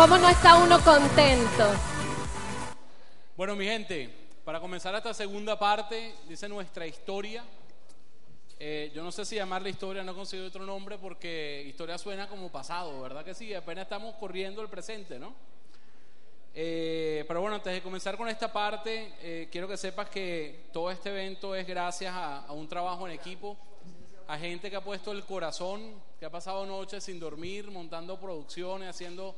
¿Cómo no está uno contento? Bueno, mi gente, para comenzar esta segunda parte, dice nuestra historia. Eh, yo no sé si llamarla historia, no consigo otro nombre porque historia suena como pasado, ¿verdad que sí? Apenas estamos corriendo el presente, ¿no? Eh, pero bueno, antes de comenzar con esta parte, eh, quiero que sepas que todo este evento es gracias a, a un trabajo en equipo, a gente que ha puesto el corazón, que ha pasado noches sin dormir, montando producciones, haciendo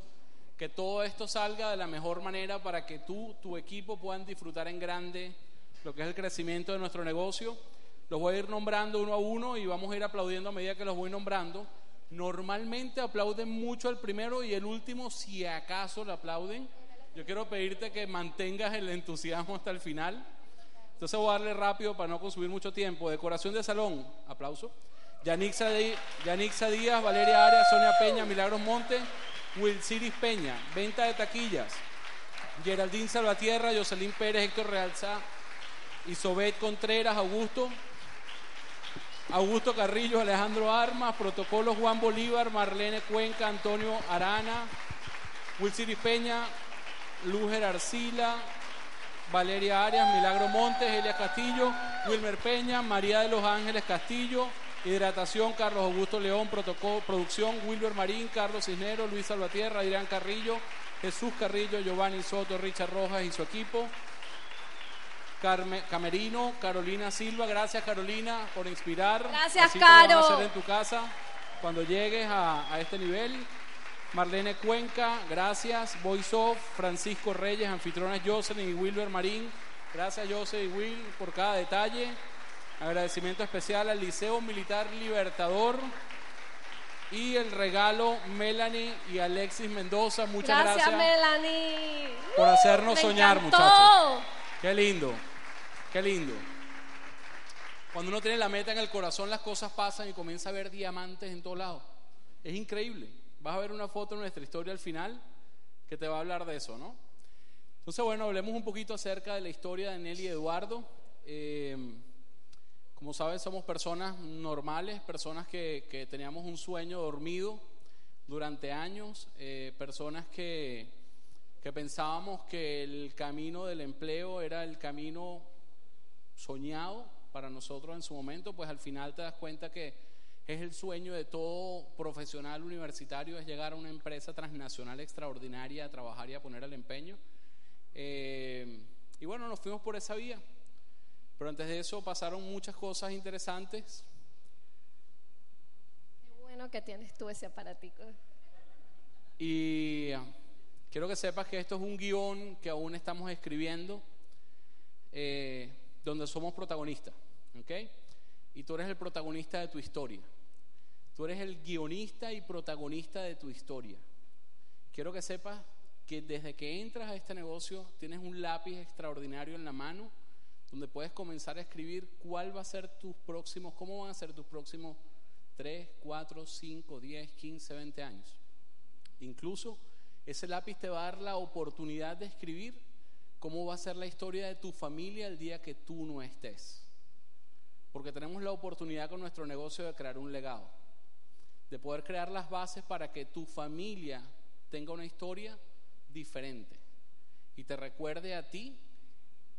que todo esto salga de la mejor manera para que tú, tu equipo puedan disfrutar en grande lo que es el crecimiento de nuestro negocio. Los voy a ir nombrando uno a uno y vamos a ir aplaudiendo a medida que los voy nombrando. Normalmente aplauden mucho al primero y el último, si acaso le aplauden. Yo quiero pedirte que mantengas el entusiasmo hasta el final. Entonces voy a darle rápido para no consumir mucho tiempo. Decoración de salón, aplauso. Yanixa, Díaz, Valeria Arias, Sonia Peña, Milagros Monte, Will Ciris Peña. Venta de taquillas. Geraldine Salvatierra, Jocelyn Pérez, Héctor Realza, Isobet Contreras, Augusto. Augusto Carrillo, Alejandro Armas, Protocolo Juan Bolívar, Marlene Cuenca, Antonio Arana, Will Ciris Peña, Luger Arcila, Valeria Arias, Milagro Montes, Elia Castillo, Wilmer Peña, María de los Ángeles Castillo, Hidratación, Carlos Augusto León, Protocolo, Producción, Wilber Marín, Carlos Cisneros, Luis Salvatierra, Adrián Carrillo, Jesús Carrillo, Giovanni Soto, Richard Rojas y su equipo. Carme, Camerino, Carolina Silva, gracias Carolina por inspirar. Gracias, Así Caro. Van a hacer en tu casa cuando llegues a, a este nivel. Marlene Cuenca, gracias. Voice Off, Francisco Reyes, anfitrionas Jocelyn y Wilber Marín. Gracias José y Will por cada detalle. Agradecimiento especial al Liceo Militar Libertador. Y el regalo Melanie y Alexis Mendoza. Muchas Gracias, gracias, Melanie. por hacernos Me soñar, encantó. muchachos. Qué lindo, qué lindo. Cuando uno tiene la meta en el corazón, las cosas pasan y comienza a ver diamantes en todos lados. Es increíble. Vas a ver una foto de nuestra historia al final que te va a hablar de eso, ¿no? Entonces, bueno, hablemos un poquito acerca de la historia de Nelly y Eduardo. Eh, como saben, somos personas normales, personas que, que teníamos un sueño dormido durante años, eh, personas que, que pensábamos que el camino del empleo era el camino soñado para nosotros en su momento, pues al final te das cuenta que es el sueño de todo profesional universitario, es llegar a una empresa transnacional extraordinaria a trabajar y a poner el empeño. Eh, y bueno, nos fuimos por esa vía. Pero antes de eso pasaron muchas cosas interesantes. Qué bueno que tienes tú ese aparatico. Y ah, quiero que sepas que esto es un guion que aún estamos escribiendo, eh, donde somos protagonistas, ¿ok? Y tú eres el protagonista de tu historia. Tú eres el guionista y protagonista de tu historia. Quiero que sepas que desde que entras a este negocio tienes un lápiz extraordinario en la mano donde puedes comenzar a escribir cuál va a ser tus próximos, cómo van a ser tus próximos 3, 4, 5, 10, 15, 20 años. Incluso ese lápiz te va a dar la oportunidad de escribir cómo va a ser la historia de tu familia el día que tú no estés. Porque tenemos la oportunidad con nuestro negocio de crear un legado, de poder crear las bases para que tu familia tenga una historia diferente y te recuerde a ti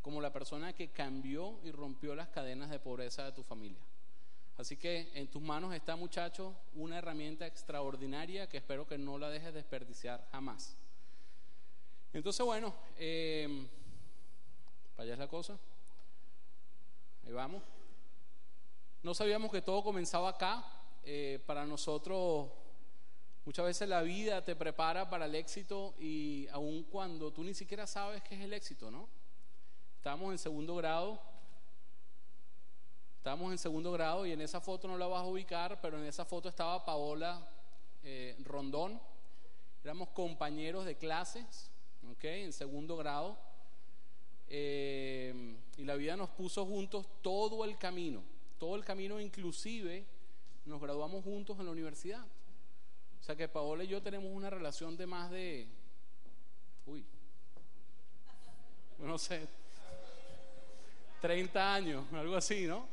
como la persona que cambió y rompió las cadenas de pobreza de tu familia. Así que en tus manos está, muchachos, una herramienta extraordinaria que espero que no la dejes desperdiciar jamás. Entonces, bueno, eh, para allá es la cosa. Ahí vamos. No sabíamos que todo comenzaba acá. Eh, para nosotros, muchas veces la vida te prepara para el éxito y aun cuando tú ni siquiera sabes qué es el éxito, ¿no? Estábamos en segundo grado. Estábamos en segundo grado y en esa foto no la vas a ubicar, pero en esa foto estaba Paola eh, Rondón. Éramos compañeros de clases, ¿ok? En segundo grado. Eh, y la vida nos puso juntos todo el camino, todo el camino, inclusive nos graduamos juntos en la universidad. O sea que Paola y yo tenemos una relación de más de, uy, no sé, 30 años, algo así, ¿no?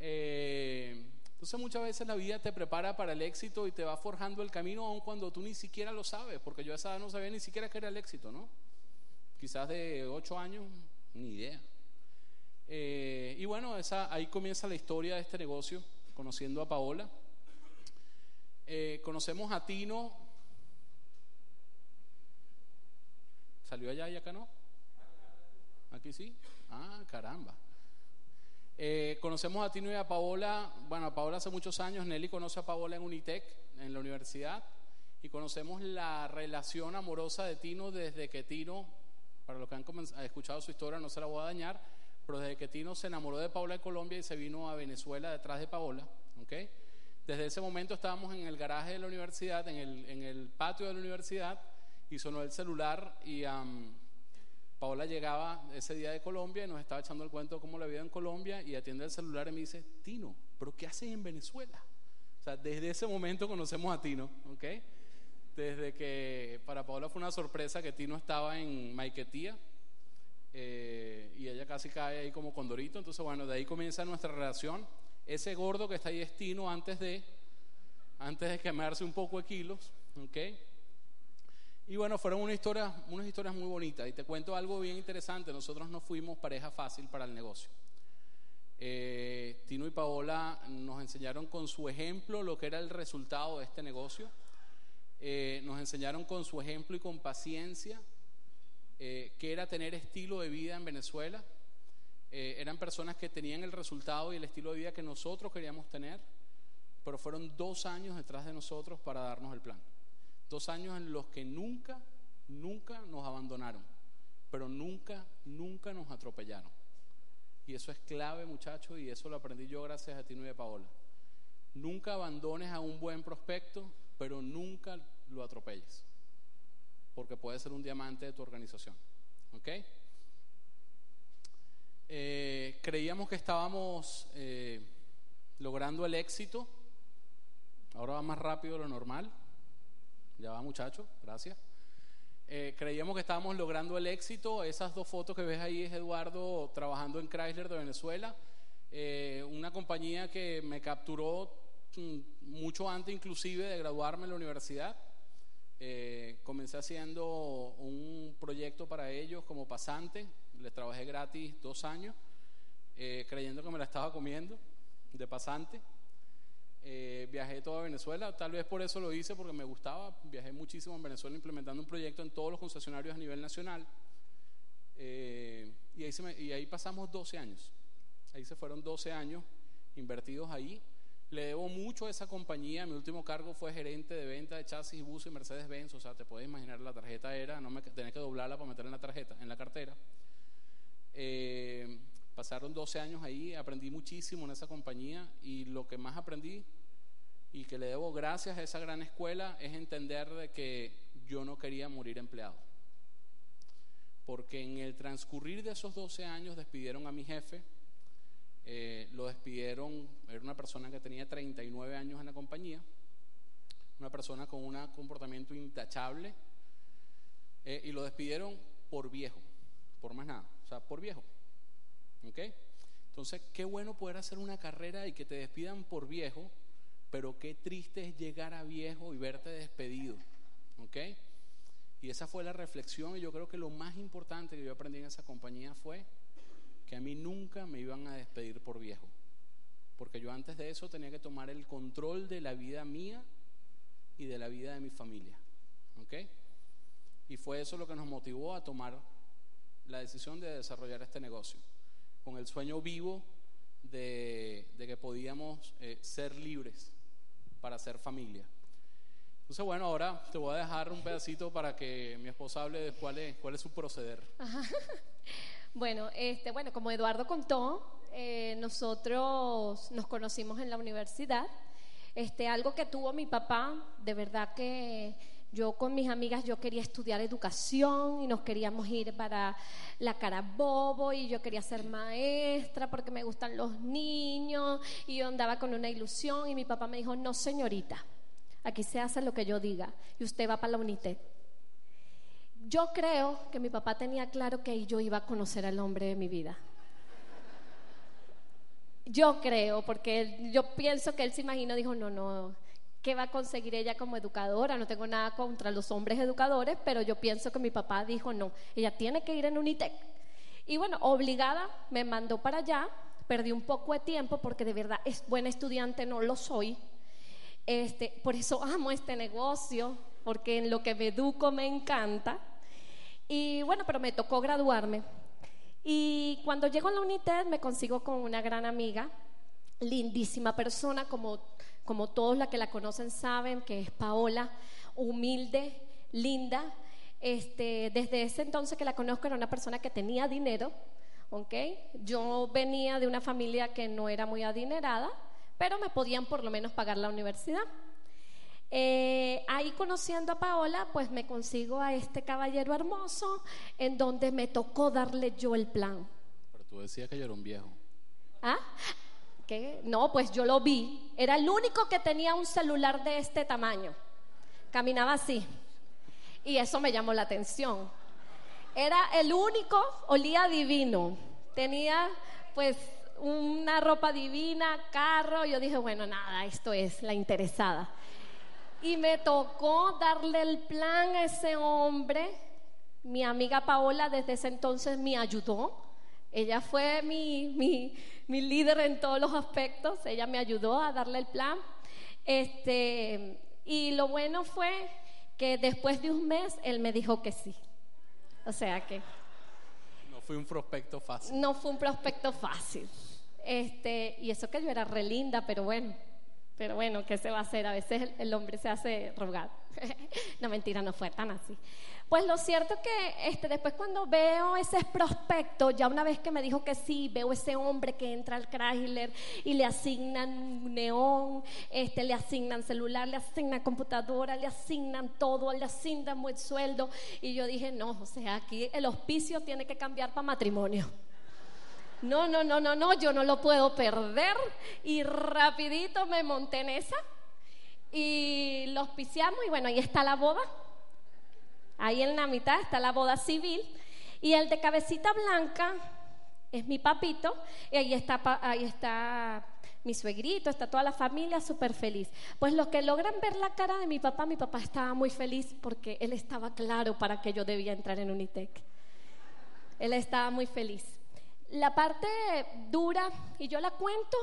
Eh, Entonces muchas veces la vida te prepara para el éxito y te va forjando el camino aun cuando tú ni siquiera lo sabes, porque yo a esa edad no sabía ni siquiera qué era el éxito, ¿no? Quizás de ocho años, ni idea. Eh, y bueno, esa, ahí comienza la historia de este negocio, conociendo a Paola. Eh, conocemos a Tino. ¿Salió allá y acá no? Aquí sí. Ah, caramba. Eh, conocemos a Tino y a Paola. Bueno, a Paola hace muchos años. Nelly conoce a Paola en Unitec, en la universidad. Y conocemos la relación amorosa de Tino desde que Tino, para los que han escuchado su historia, no se la voy a dañar, pero desde que Tino se enamoró de Paola de Colombia y se vino a Venezuela detrás de Paola. ¿okay? Desde ese momento estábamos en el garaje de la universidad, en el, patio de la universidad, y sonó el celular y Paola llegaba ese día de Colombia y nos estaba echando el cuento de cómo la vida en Colombia y atiende el celular y me dice, Tino, ¿pero qué haces en Venezuela? O sea, desde ese momento conocemos a Tino, ¿ok? Desde que para Paola fue una sorpresa que Tino estaba en Maiquetía eh, y ella casi cae ahí como condorito, entonces bueno, de ahí comienza nuestra relación ese gordo que está ahí es Tino antes de, antes de quemarse un poco de kilos, ¿ok? Y bueno, fueron una historia, unas historias muy bonitas. Y te cuento algo bien interesante. Nosotros no fuimos pareja fácil para el negocio. Eh, Tino y Paola nos enseñaron con su ejemplo lo que era el resultado de este negocio. Eh, nos enseñaron con su ejemplo y con paciencia eh, qué era tener estilo de vida en Venezuela. Eh, eran personas que tenían el resultado y el estilo de vida que nosotros queríamos tener, pero fueron dos años detrás de nosotros para darnos el plan. Dos años en los que nunca, nunca nos abandonaron, pero nunca, nunca nos atropellaron. Y eso es clave, muchachos, y eso lo aprendí yo gracias a ti y Paola. Nunca abandones a un buen prospecto, pero nunca lo atropelles, porque puede ser un diamante de tu organización. ¿Ok? Eh, creíamos que estábamos eh, logrando el éxito. Ahora va más rápido de lo normal. Ya va, muchacho, gracias. Eh, creíamos que estábamos logrando el éxito. Esas dos fotos que ves ahí es Eduardo trabajando en Chrysler de Venezuela, una compañía que me capturó mm, mucho antes inclusive de graduarme en la universidad. comencé haciendo un proyecto para ellos como pasante les trabajé gratis dos años, eh, creyendo que me la estaba comiendo de pasante. Eh, viajé toda Venezuela, tal vez por eso lo hice, porque me gustaba. Viajé muchísimo en Venezuela implementando un proyecto en todos los concesionarios a nivel nacional. Eh, y, ahí pasamos 12 años. Ahí se fueron 12 años invertidos ahí. Le debo mucho a esa compañía. Mi último cargo fue gerente de venta de chasis buses y Mercedes-Benz. O sea, te puedes imaginar, la tarjeta era, no me tenía que doblarla para meterla en la tarjeta, en la cartera. Eh, pasaron 12 años ahí, aprendí muchísimo en esa compañía y lo que más aprendí y que le debo gracias a esa gran escuela es entender de que yo no quería morir empleado. Porque en el transcurrir de esos 12 años despidieron a mi jefe, eh, lo despidieron, era una persona que tenía 39 años en la compañía, una persona con un comportamiento intachable, eh, y lo despidieron por viejo, por más nada o sea, por viejo. ¿Ok? Entonces, qué bueno poder hacer una carrera y que te despidan por viejo, pero qué triste es llegar a viejo y verte despedido. ¿Ok? Y esa fue la reflexión y yo creo que lo más importante que yo aprendí en esa compañía fue que a mí nunca me iban a despedir por viejo. Porque yo antes de eso tenía que tomar el control de la vida mía y de la vida de mi familia. ¿Ok? Y fue eso lo que nos motivó a tomar la decisión de desarrollar este negocio, con el sueño vivo de, que podíamos eh, ser libres para ser familia. Entonces, bueno, ahora te voy a dejar un pedacito para que mi esposa hable de cuál es, cuál es su proceder. Bueno, este, bueno, como Eduardo contó, eh, nosotros nos conocimos en la universidad. Este, algo que tuvo mi papá, de verdad que yo con mis amigas yo quería estudiar educación y nos queríamos ir para la Carabobo y yo quería ser maestra porque me gustan los niños y yo andaba con una ilusión y mi papá me dijo, no señorita, aquí se hace lo que yo diga y usted va para la UNITED. Yo creo que mi papá tenía claro que yo iba a conocer al hombre de mi vida. Yo creo, porque yo pienso que él se imaginó, dijo, no, no, ¿qué va a conseguir ella como educadora? No tengo nada contra los hombres educadores, pero yo pienso que mi papá dijo, no, ella tiene que ir en Unitec. Y bueno, obligada, me mandó para allá, perdí un poco de tiempo porque de verdad es buena estudiante, no lo soy. Este, por eso amo este negocio, porque en lo que me educo me encanta. Y bueno, pero me tocó graduarme. Y cuando llego a la UNITED me consigo con una gran amiga, lindísima persona, como, como todos la que la conocen saben, que es Paola, humilde, linda. Este, desde ese entonces que la conozco era una persona que tenía dinero, ¿ok? Yo venía de una familia que no era muy adinerada, pero me podían por lo menos pagar la universidad. Eh, ahí conociendo a Paola, pues me consigo a este caballero hermoso, en donde me tocó darle yo el plan. Pero tú decías que yo era un viejo. ¿Ah? ¿Qué? No, pues yo lo vi. Era el único que tenía un celular de este tamaño. Caminaba así. Y eso me llamó la atención. Era el único, olía divino. Tenía pues una ropa divina, carro. Yo dije, bueno, nada, esto es la interesada. Y me tocó darle el plan a ese hombre. Mi amiga Paola desde ese entonces me ayudó. Ella fue mi, mi, mi líder en todos los aspectos. Ella me ayudó a darle el plan. Este, y lo bueno fue que después de un mes él me dijo que sí. O sea que No fue un prospecto fácil. no fue un prospecto fácil. Este, y eso que yo era re linda, pero bueno, pero bueno, ¿qué se va a hacer? A veces el, el hombre se hace rogar. no, mentira, no fue tan así. Pues lo cierto que este, después cuando veo ese prospecto, ya una vez que me dijo que sí, veo ese hombre que entra al Chrysler y le asignan un neón, este, le asignan celular, le asignan computadora, le asignan todo, le asignan buen sueldo. Y yo dije, no, o sea, aquí el hospicio tiene que cambiar para matrimonio. No, no, no, no, no, yo no lo puedo perder. Y rapidito me monté en esa y lo auspiciamos y bueno, ahí está la boda. Ahí en la mitad está la boda civil y el de cabecita blanca es mi papito y ahí está, ahí está mi suegrito, está toda la familia súper feliz. Pues los que logran ver la cara de mi papá, mi papá estaba muy feliz porque él estaba claro para que yo debía entrar en Unitec. Él estaba muy feliz. La parte dura, y yo la cuento,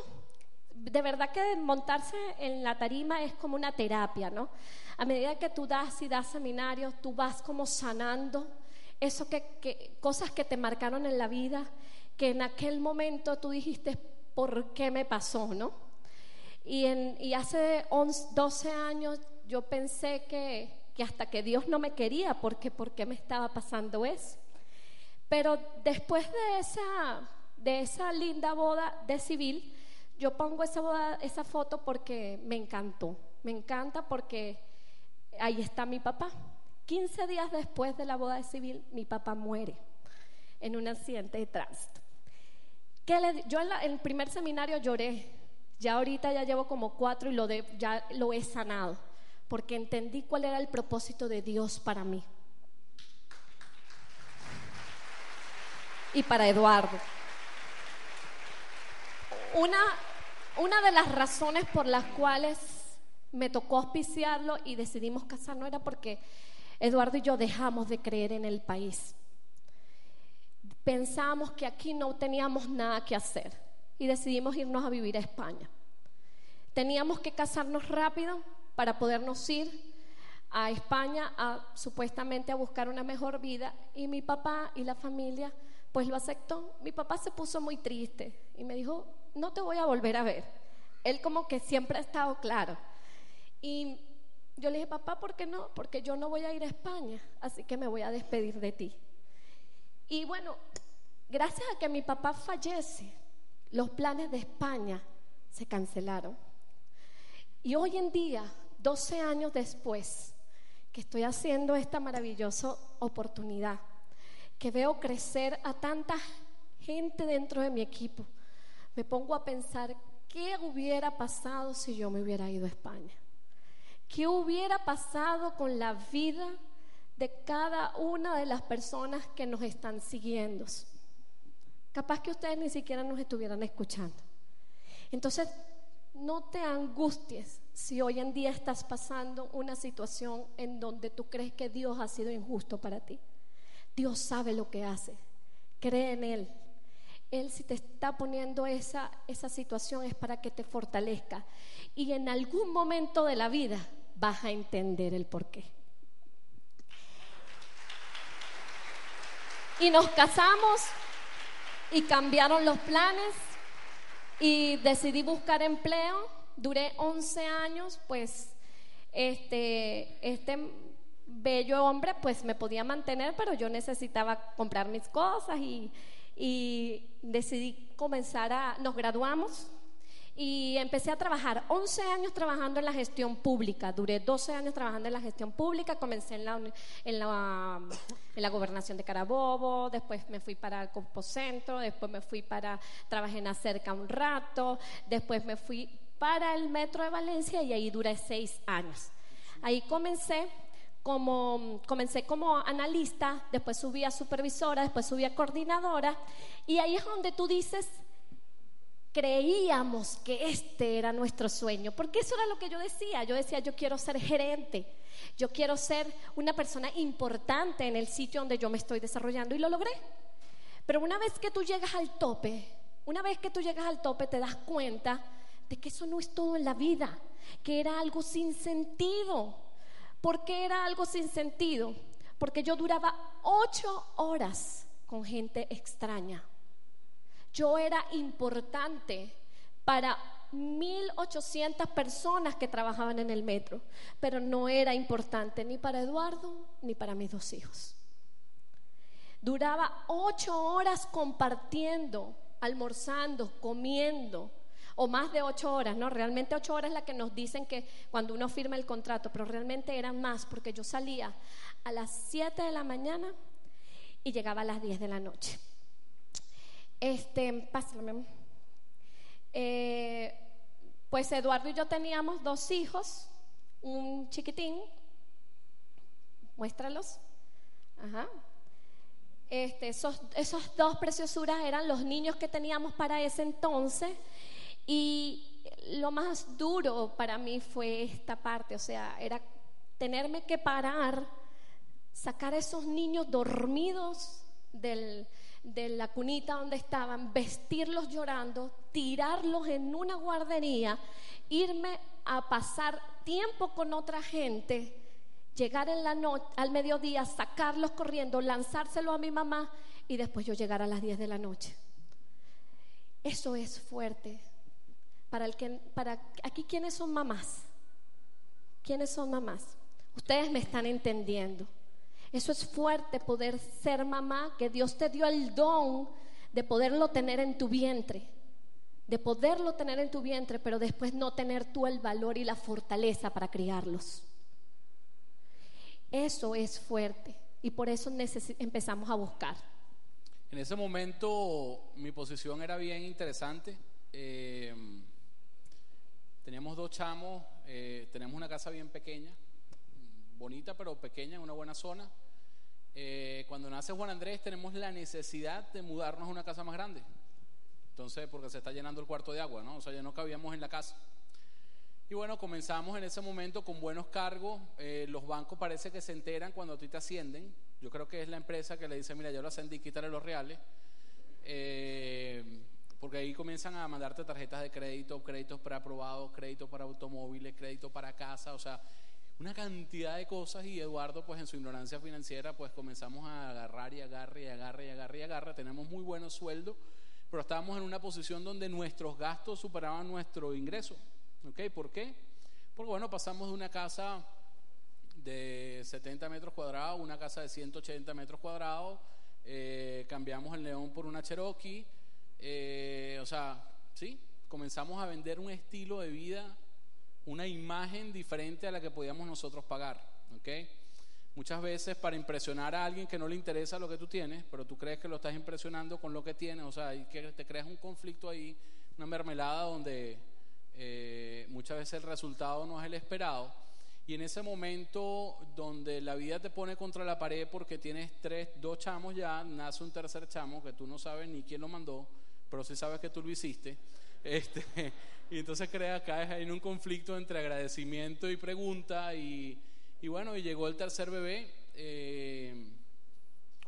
de verdad que montarse en la tarima es como una terapia, ¿no? A medida que tú das y das seminarios, tú vas como sanando eso que, cosas que te marcaron en la vida, que en aquel momento tú dijiste, ¿por qué me pasó, no? Y, en- y hace 11, 12 años yo pensé que, que hasta que Dios no me quería, porque ¿por qué me estaba pasando eso? Pero después de esa, de esa linda boda de civil, yo pongo esa, boda- esa foto porque me encantó. Me encanta porque ahí está mi papá. 15 días después de la boda civil, mi papá muere en un accidente de tránsito. ¿Qué le yo en, la- en el primer seminario lloré. Ya ahorita ya llevo como cuatro y lo de, ya lo he sanado. Porque entendí cuál era el propósito de Dios para mí. y para Eduardo. Una, una de las razones por las cuales me tocó auspiciarlo y decidimos casarnos era porque Eduardo y yo dejamos de creer en el país. Pensamos que aquí no teníamos nada que hacer y decidimos irnos a vivir a España. Teníamos que casarnos rápido para podernos ir a España supuestamente a buscar una mejor vida y mi papá y la familia pues lo aceptó. Mi papá se puso muy triste y me dijo, no te voy a volver a ver. Él como que siempre ha estado claro. Y yo le dije, papá, ¿por qué no? Porque yo no voy a ir a España, así que me voy a despedir de ti. Y bueno, gracias a que mi papá fallece, los planes de España se cancelaron. Y hoy en día, 12 años después, que estoy haciendo esta maravillosa oportunidad, que veo crecer a tanta gente dentro de mi equipo, me pongo a pensar qué hubiera pasado si yo me hubiera ido a España. ¿Qué hubiera pasado con la vida de cada una de las personas que nos están siguiendo? Capaz que ustedes ni siquiera nos estuvieran escuchando. Entonces, no te angusties si hoy en día estás pasando una situación en donde tú crees que Dios ha sido injusto para ti. Dios sabe lo que hace. Cree en Él. Él si te está poniendo esa, esa situación es para que te fortalezca. Y en algún momento de la vida vas a entender el por qué. Y nos casamos y cambiaron los planes y decidí buscar empleo. Duré 11 años, pues este, este bello hombre pues me podía mantener, pero yo necesitaba comprar mis cosas y, y decidí comenzar a, nos graduamos y empecé a trabajar, 11 años trabajando en la gestión pública, duré 12 años trabajando en la gestión pública, comencé en la, en la, en la gobernación de Carabobo, después me fui para el Centro, después me fui para, trabajé en Acerca un rato, después me fui para el Metro de Valencia y ahí duré 6 años. Ahí comencé como, comencé como analista, después subí a supervisora, después subí a coordinadora, y ahí es donde tú dices, creíamos que este era nuestro sueño, porque eso era lo que yo decía, yo decía, yo quiero ser gerente, yo quiero ser una persona importante en el sitio donde yo me estoy desarrollando, y lo logré. Pero una vez que tú llegas al tope, una vez que tú llegas al tope, te das cuenta de que eso no es todo en la vida, que era algo sin sentido ¿Por qué era algo sin sentido? Porque yo duraba ocho horas con gente extraña. Yo era importante para 1.800 personas que trabajaban en el metro, pero no era importante ni para Eduardo ni para mis dos hijos. Duraba ocho horas compartiendo, almorzando, comiendo, o más de ocho horas, ¿no? Realmente ocho horas es la que nos dicen que cuando uno firma el contrato, pero realmente eran más porque yo salía a las siete de la mañana y llegaba a las diez de la noche. Este, pásame. Eh, pues Eduardo y yo teníamos dos hijos, un chiquitín, muéstralos. Ajá. Este, esos, esos dos preciosuras eran los niños que teníamos para ese entonces y lo más duro para mí fue esta parte, o sea, era tenerme que parar, sacar a esos niños dormidos de la cunita donde estaban, vestirlos llorando, tirarlos en una guardería, irme a pasar tiempo con otra gente, llegar en la noche, al mediodía, sacarlos corriendo, lanzárselo a mi mamá y después yo llegar a las 10 de la noche. Eso es fuerte. Para, el que, para aquí, ¿quiénes son mamás? ¿Quiénes son mamás? Ustedes me están entendiendo. Eso es fuerte poder ser mamá, que Dios te dio el don de poderlo tener en tu vientre, de poderlo tener en tu vientre, pero después no tener tú el valor y la fortaleza para criarlos. Eso es fuerte y por eso empezamos a buscar. En ese momento mi posición era bien interesante. Eh, Teníamos dos chamos, eh, tenemos una casa bien pequeña, bonita pero pequeña, en una buena zona. Eh, cuando nace Juan Andrés tenemos la necesidad de mudarnos a una casa más grande. Entonces, porque se está llenando el cuarto de agua, ¿no? O sea, ya no cabíamos en la casa. Y bueno, comenzamos en ese momento con buenos cargos. Eh, los bancos parece que se enteran cuando a ti te ascienden. Yo creo que es la empresa que le dice, mira, yo lo ascendí, quítale los reales. Eh, porque ahí comienzan a mandarte tarjetas de crédito, créditos preaprobados, créditos para automóviles, créditos para casa, o sea, una cantidad de cosas y Eduardo pues en su ignorancia financiera pues comenzamos a agarrar y agarrar y agarrar y agarrar y agarrar, tenemos muy buenos sueldos, pero estábamos en una posición donde nuestros gastos superaban nuestro ingreso, ¿ok? ¿Por qué? Porque bueno, pasamos de una casa de 70 metros cuadrados a una casa de 180 metros cuadrados, eh, cambiamos el León por una Cherokee, eh, o sea, ¿sí? Comenzamos a vender un estilo de vida, una imagen diferente a la que podíamos nosotros pagar, ¿ok? Muchas veces para impresionar a alguien que no le interesa lo que tú tienes, pero tú crees que lo estás impresionando con lo que tienes, o sea, y que te creas un conflicto ahí, una mermelada donde eh, muchas veces el resultado no es el esperado. Y en ese momento donde la vida te pone contra la pared porque tienes tres, dos chamos ya, nace un tercer chamo que tú no sabes ni quién lo mandó, pero sí sabes que tú lo hiciste. Este, y entonces crea, caes ahí en un conflicto entre agradecimiento y pregunta. Y, y bueno, y llegó el tercer bebé. eh,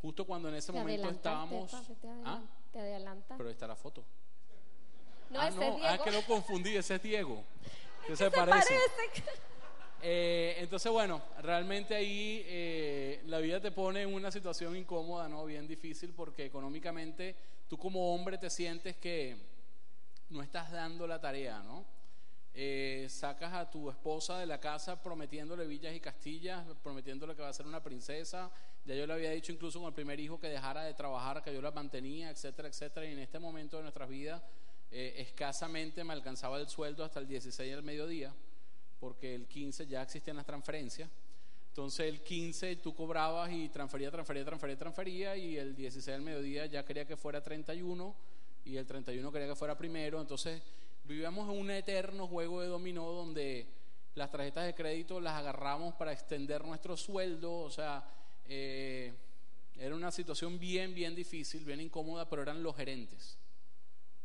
justo cuando en ese Te momento estábamos. papi, te ¿Ah? Te adelantas. Pero está la foto. No, ah, ese no, es ah, Diego. que lo confundí, ese es Diego. Que se Se parece. parece. Eh, entonces, bueno, realmente ahí eh, la vida te pone en una situación incómoda, ¿no? Bien difícil porque económicamente tú como hombre te sientes que no estás dando la tarea, ¿no? Eh, sacas a tu esposa de la casa prometiéndole villas y castillas, prometiéndole que va a ser una princesa. Ya yo le había dicho incluso con el primer hijo que dejara de trabajar, que yo la mantenía, etcétera, etcétera. Y en este momento de nuestras vidas, eh, escasamente me alcanzaba el sueldo hasta el 16 del mediodía porque el 15 ya existían las transferencias. Entonces el 15 tú cobrabas y transfería, transfería, transfería, transfería y el 16 del mediodía ya quería que fuera 31 y el 31 quería que fuera primero. Entonces vivíamos en un eterno juego de dominó donde las tarjetas de crédito las agarramos para extender nuestro sueldo, o sea, eh, era una situación bien, bien difícil, bien incómoda, pero eran los gerentes.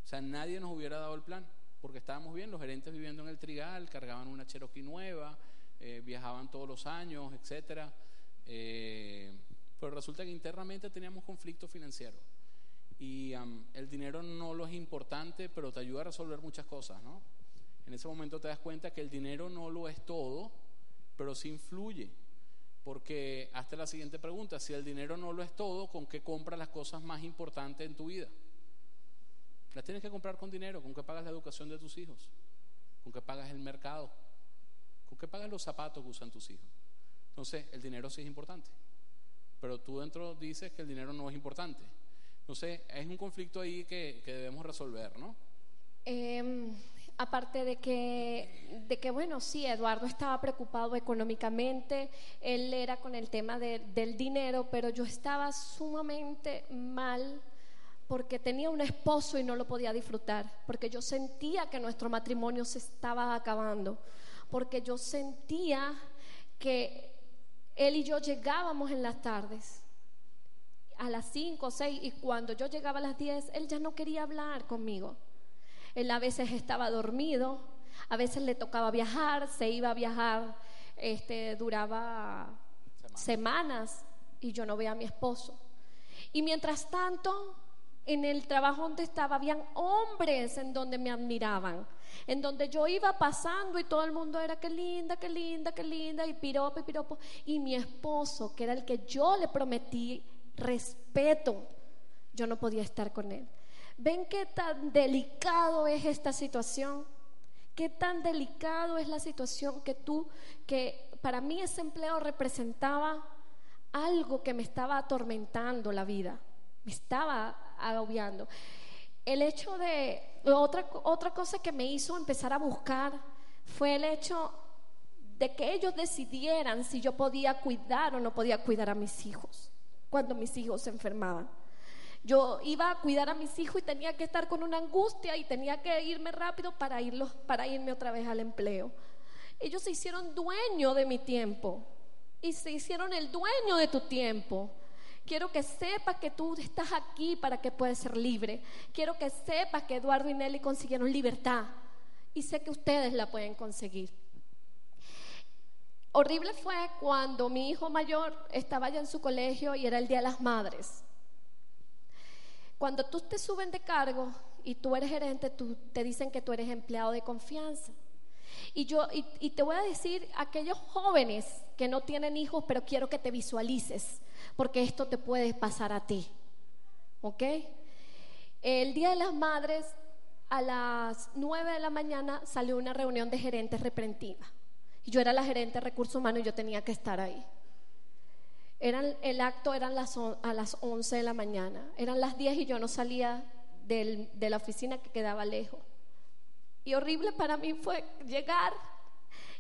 O sea, nadie nos hubiera dado el plan, porque estábamos bien, los gerentes viviendo en el Trigal, cargaban una Cherokee nueva, eh, viajaban todos los años, etcétera. Eh, pero resulta que internamente teníamos conflicto financiero. Y am, el dinero no lo es importante, pero te ayuda a resolver muchas cosas, ¿no? En ese momento te das cuenta que el dinero no lo es todo, pero sí influye. Porque hazte la siguiente pregunta, si el dinero no lo es todo, ¿con qué compras las cosas más importantes en tu vida? Las tienes que comprar con dinero, con qué pagas la educación de tus hijos, con qué pagas el mercado, con qué pagas los zapatos que usan tus hijos. Entonces, el dinero sí es importante, pero tú dentro dices que el dinero no es importante. Entonces, es un conflicto ahí que, que debemos resolver, ¿no? Eh, aparte de que, de que, bueno, sí, Eduardo estaba preocupado económicamente, él era con el tema de- del dinero, pero yo estaba sumamente mal porque tenía un esposo y no lo podía disfrutar, porque yo sentía que nuestro matrimonio se estaba acabando, porque yo sentía que él y yo llegábamos en las tardes a las 5 o 6 y cuando yo llegaba a las 10, él ya no quería hablar conmigo. Él a veces estaba dormido, a veces le tocaba viajar, se iba a viajar, este, duraba semanas y yo no veía a mi esposo. Y mientras tanto, en el trabajo donde estaba, habían hombres en donde me admiraban, en donde yo iba pasando y todo el mundo era qué linda, qué linda, qué linda, y piropo y piropo. Y mi esposo, que era el que yo le prometí respeto, yo no podía estar con él. ¿Ven qué tan delicado es esta situación? ¿Qué tan delicado es la situación que tú, que para mí ese empleo representaba algo que me estaba atormentando la vida, me estaba agobiando. El hecho de, otra, otra cosa que me hizo empezar a buscar fue el hecho de que ellos decidieran si yo podía cuidar o no podía cuidar a mis hijos cuando mis hijos se enfermaban. Yo iba a cuidar a mis hijos y tenía que estar con una angustia y tenía que irme rápido para, irlos, para irme otra vez al empleo. Ellos se hicieron dueño de mi tiempo y se hicieron el dueño de tu tiempo. Quiero que sepas que tú estás aquí para que puedas ser libre. Quiero que sepas que Eduardo y Nelly consiguieron libertad y sé que ustedes la pueden conseguir. Horrible fue cuando mi hijo mayor estaba ya en su colegio y era el Día de las Madres. Cuando tú te suben de cargo y tú eres gerente, tú, te dicen que tú eres empleado de confianza. Y yo y, te voy a decir aquellos jóvenes que no tienen hijos, pero quiero que te visualices, porque esto te puede pasar a ti. ¿Ok? El Día de las Madres a las 9 de la mañana salió una reunión de gerentes repentina. Yo era la gerente de recursos humanos y yo tenía que estar ahí. Eran, el acto eran las, a las 11 de la mañana. Eran las 10 y yo no salía de la oficina que quedaba lejos. Y horrible para mí fue llegar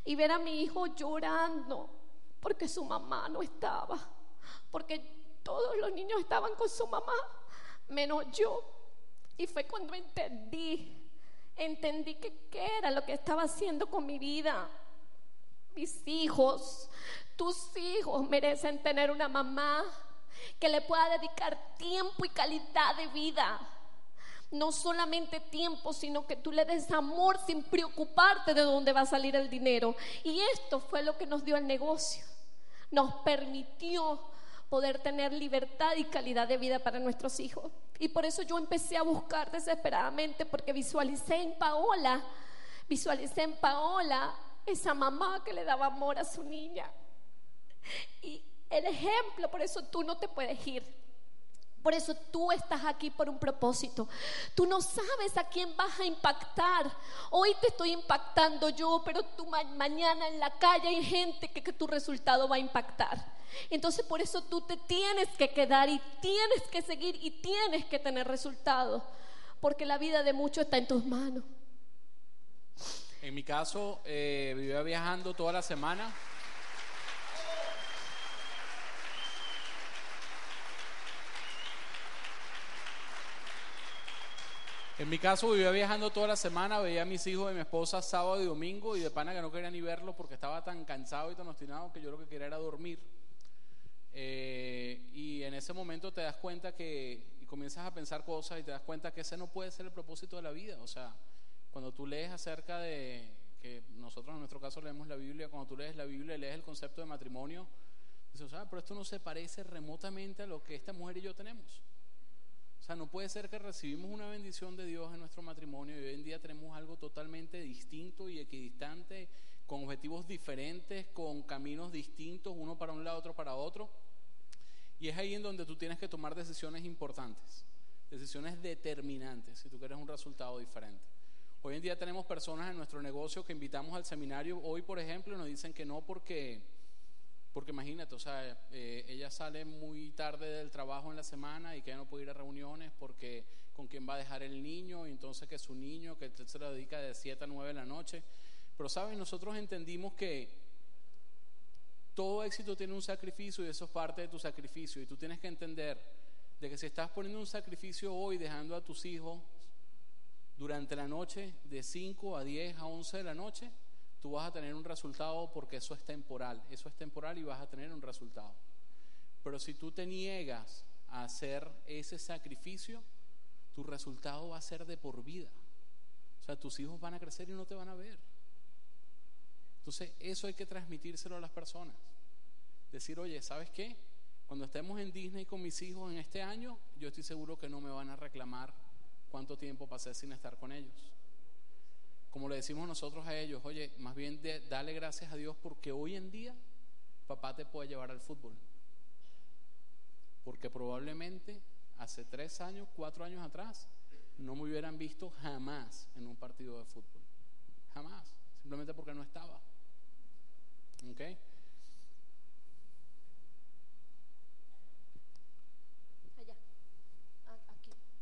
y ver a mi hijo llorando porque su mamá no estaba. Porque todos los niños estaban con su mamá, menos yo. Y fue cuando entendí, entendí que qué era lo que estaba haciendo con mi vida. Mis hijos, tus hijos merecen tener una mamá que le pueda dedicar tiempo y calidad de vida. No solamente tiempo, sino que tú le des amor sin preocuparte de dónde va a salir el dinero. Y esto fue lo que nos dio el negocio. Nos permitió poder tener libertad y calidad de vida para nuestros hijos. Y por eso yo empecé a buscar desesperadamente porque visualicé en Paola, visualicé en Paola esa mamá que le daba amor a su niña. Y el ejemplo, por eso tú no te puedes ir. Por eso tú estás aquí por un propósito. Tú no sabes a quién vas a impactar. Hoy te estoy impactando yo, pero tú mañana en la calle hay gente que, que tu resultado va a impactar. Entonces por eso tú te tienes que quedar y tienes que seguir y tienes que tener resultados. Porque la vida de muchos está en tus manos. En mi caso, eh, vivía viajando toda la semana. En mi caso vivía viajando toda la semana, veía a mis hijos y mi esposa sábado y domingo y de pana que no quería ni verlo porque estaba tan cansado y tan obstinado que yo lo que quería era dormir. Eh, y en ese momento te das cuenta que, y comienzas a pensar cosas y te das cuenta que ese no puede ser el propósito de la vida. O sea, cuando tú lees acerca de, que nosotros en nuestro caso leemos la Biblia, cuando tú lees la Biblia y lees el concepto de matrimonio, dices, sea, pero esto no se parece remotamente a lo que esta mujer y yo tenemos. O sea, no puede ser que recibimos una bendición de Dios en nuestro matrimonio y hoy en día tenemos algo totalmente distinto y equidistante, con objetivos diferentes, con caminos distintos, uno para un lado, otro para otro. Y es ahí en donde tú tienes que tomar decisiones importantes, decisiones determinantes, si tú quieres un resultado diferente. Hoy en día tenemos personas en nuestro negocio que invitamos al seminario. Hoy, por ejemplo, nos dicen que no porque, porque imagínate, o sea, eh, ella sale muy tarde del trabajo en la semana y que ella no puede ir a reuniones porque con quién va a dejar el niño, y entonces que su niño, que se lo dedica de 7 a 9 de la noche. Pero, ¿saben? Nosotros entendimos que todo éxito tiene un sacrificio y eso es parte de tu sacrificio. Y tú tienes que entender de que si estás poniendo un sacrificio hoy, dejando a tus hijos durante la noche, de 5 a 10 a 11 de la noche, tú vas a tener un resultado porque eso es temporal. Eso es temporal y vas a tener un resultado. Pero si tú te niegas a hacer ese sacrificio, tu resultado va a ser de por vida. O sea, tus hijos van a crecer y no te van a ver. Entonces, eso hay que transmitírselo a las personas. Decir, oye, ¿sabes qué? Cuando estemos en Disney con mis hijos en este año, yo estoy seguro que no me van a reclamar cuánto tiempo pasé sin estar con ellos. Como le decimos nosotros a ellos, oye, más bien dale gracias a Dios porque hoy en día papá te puede llevar al fútbol. Porque probablemente hace tres años, cuatro años atrás, no me hubieran visto jamás en un partido de fútbol. Jamás. Simplemente porque no estaba. ¿Ok?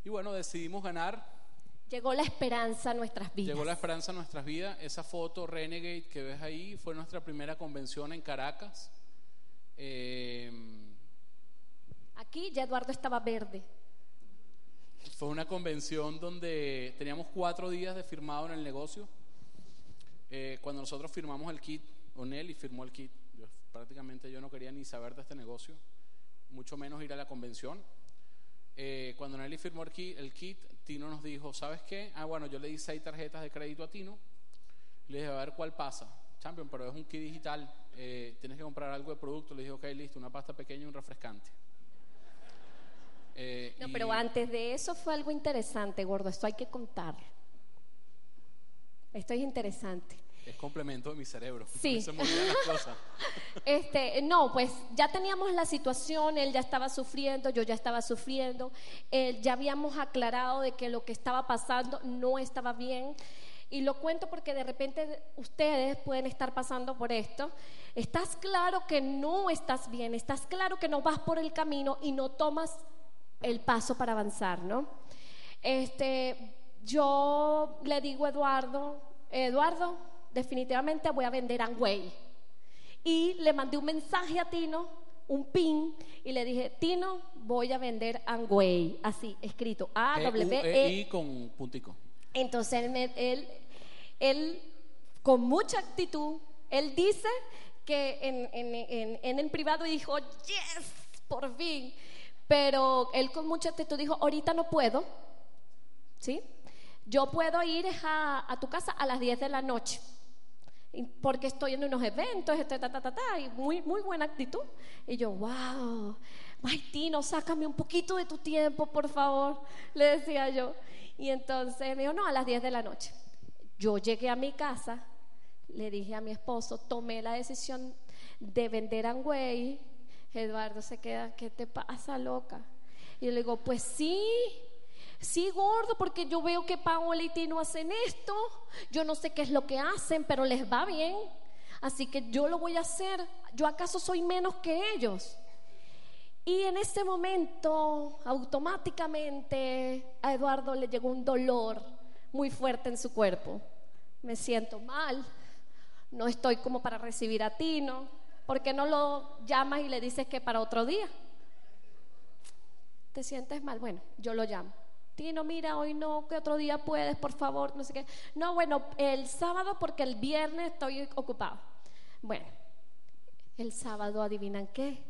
Y bueno, decidimos ganar. Llegó la esperanza a nuestras vidas. Llegó la esperanza a nuestras vidas. Esa foto Renegade que ves ahí fue nuestra primera convención en Caracas. Eh, Aquí ya Eduardo estaba verde. Fue una convención donde teníamos cuatro días de firmado en el negocio. Eh, cuando nosotros firmamos el kit, Onel y firmó el kit, prácticamente yo no quería ni saber de este negocio, mucho menos ir a la convención. Eh, cuando Nelly firmó el kit, Tino nos dijo, ¿sabes qué? Ah, bueno, yo le di seis tarjetas de crédito a Tino. Le dije, a ver cuál pasa. Champion, pero es un kit digital. Eh, tienes que comprar algo de producto. Le dije, ok, listo, una pasta pequeña y un refrescante. Eh, no, pero antes de eso fue algo interesante, gordo. Esto hay que contar. Esto es interesante. Es complemento de mi cerebro. Sí. Se las cosas. Este, no, pues ya teníamos la situación, él ya estaba sufriendo, yo ya estaba sufriendo, ya habíamos aclarado de que lo que estaba pasando no estaba bien. Y lo cuento porque de repente ustedes pueden estar pasando por esto. Estás claro que no estás bien, estás claro que no vas por el camino y no tomas el paso para avanzar, ¿no? Este, yo le digo a Eduardo, Eduardo, definitivamente voy a vender Angway. Y le mandé un mensaje a Tino, un pin, y le dije, Tino, voy a vender Angway, así, escrito, A, W, E. Con puntico. Entonces él, él, él, con mucha actitud, él dice que en, en, en, el privado dijo, yes, por fin. Pero él con mucha actitud dijo, ahorita no puedo, ¿sí? Yo puedo ir a, a tu casa a las 10 de la noche porque estoy en unos eventos, este, ta, ta, ta, ta, y muy, muy buena actitud. Y yo, wow, ay, Tino, sácame un poquito de tu tiempo, por favor, le decía yo. Y entonces me dijo, no, a las 10 de la noche. Yo llegué a mi casa, le dije a mi esposo, tomé la decisión de vender Angway. Eduardo se queda, ¿qué te pasa, loca? Y yo le digo, pues sí, sí, gordo, porque yo veo que Paola y Tino hacen esto. Yo no sé qué es lo que hacen, pero les va bien. Así que yo lo voy a hacer. ¿Yo acaso soy menos que ellos? Y en ese momento, automáticamente, a Eduardo le llegó un dolor muy fuerte en su cuerpo. Me siento mal, no estoy como para recibir a Tino. ¿Por qué no lo llamas y le dices que para otro día? ¿Te sientes mal? Bueno, yo lo llamo. Tino, mira, hoy no, que otro día puedes, por favor, no sé qué. No, bueno, el sábado porque el viernes estoy ocupado. Bueno, el sábado, ¿adivinan qué?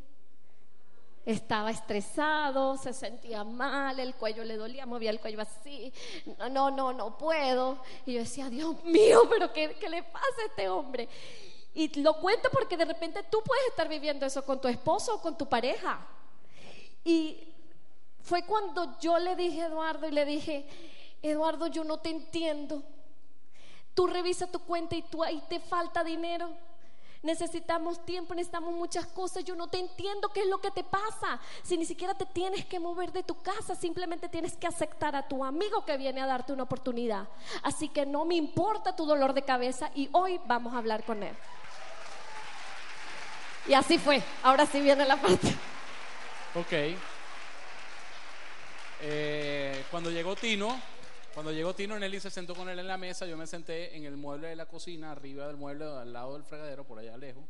Estaba estresado, se sentía mal, el cuello le dolía, movía el cuello así. No, no, no, no puedo. Y yo decía, Dios mío, pero ¿qué, qué le pasa a este hombre? Y lo cuento porque de repente tú puedes estar viviendo eso con tu esposo o con tu pareja. Y fue cuando yo le dije a Eduardo y le dije, Eduardo, yo no te entiendo. Tú revisa tu cuenta y tú ahí te falta dinero. Necesitamos tiempo, necesitamos muchas cosas. Yo no te entiendo qué es lo que te pasa. Si ni siquiera te tienes que mover de tu casa, simplemente tienes que aceptar a tu amigo que viene a darte una oportunidad. Así que no me importa tu dolor de cabeza y hoy vamos a hablar con él. Y así fue. Ahora sí viene la parte. Ok. Eh, cuando llegó Tino, cuando llegó Tino, Nelly se sentó con él en la mesa. Yo me senté en el mueble de la cocina, arriba del mueble, al lado del fregadero, por allá lejos.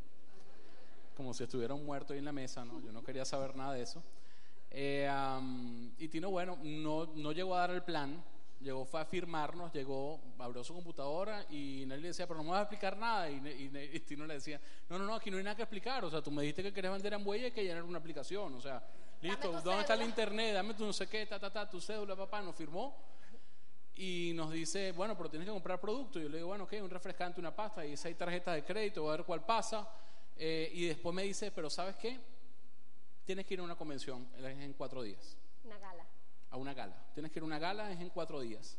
Como si estuviera un muerto ahí en la mesa, ¿no? Yo no quería saber nada de eso. Eh, am, y Tino, bueno, no, no llegó a dar el plan. Llegó, fue a firmarnos, llegó, abrió su computadora y Nelly decía, pero no me vas a explicar nada. Y, y y Tino le decía, no, no, no, aquí no hay nada que explicar. O sea, tú me dijiste que querías vender Amway y que llenar una aplicación. O sea, listo, ¿dónde está el cédula. internet? Dame tu no sé qué, ta, ta, ta, tu cédula, papá. Nos firmó y nos dice, bueno, pero tienes que comprar producto. Yo le digo, bueno, ok, un refrescante, una pasta y seis tarjetas de crédito, voy a ver cuál pasa. Eh, y después me dice, pero ¿sabes qué? Tienes que ir a una convención, es en cuatro días Una gala. a una gala. Tienes que ir a una gala, es en cuatro días.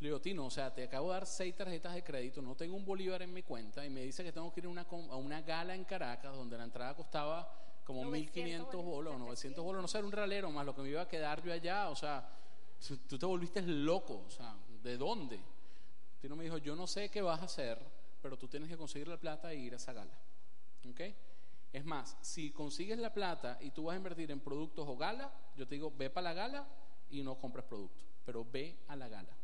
Le digo, Tino, o sea, te acabo de dar seis tarjetas de crédito, no tengo un bolívar en mi cuenta y me dice que tengo que ir a una, a una gala en Caracas donde la entrada costaba como 900 1.500 bolos, o 900 bolos, no sé, era un realero más lo que me iba a quedar yo allá, o sea, tú te volviste loco, o sea, ¿de dónde? Tino me dijo, yo no sé qué vas a hacer, pero tú tienes que conseguir la plata e ir a esa gala. ¿Ok? Es más, si consigues la plata y tú vas a invertir en productos o gala, yo te digo, ve para la gala y no compres productos, pero ve a la gala.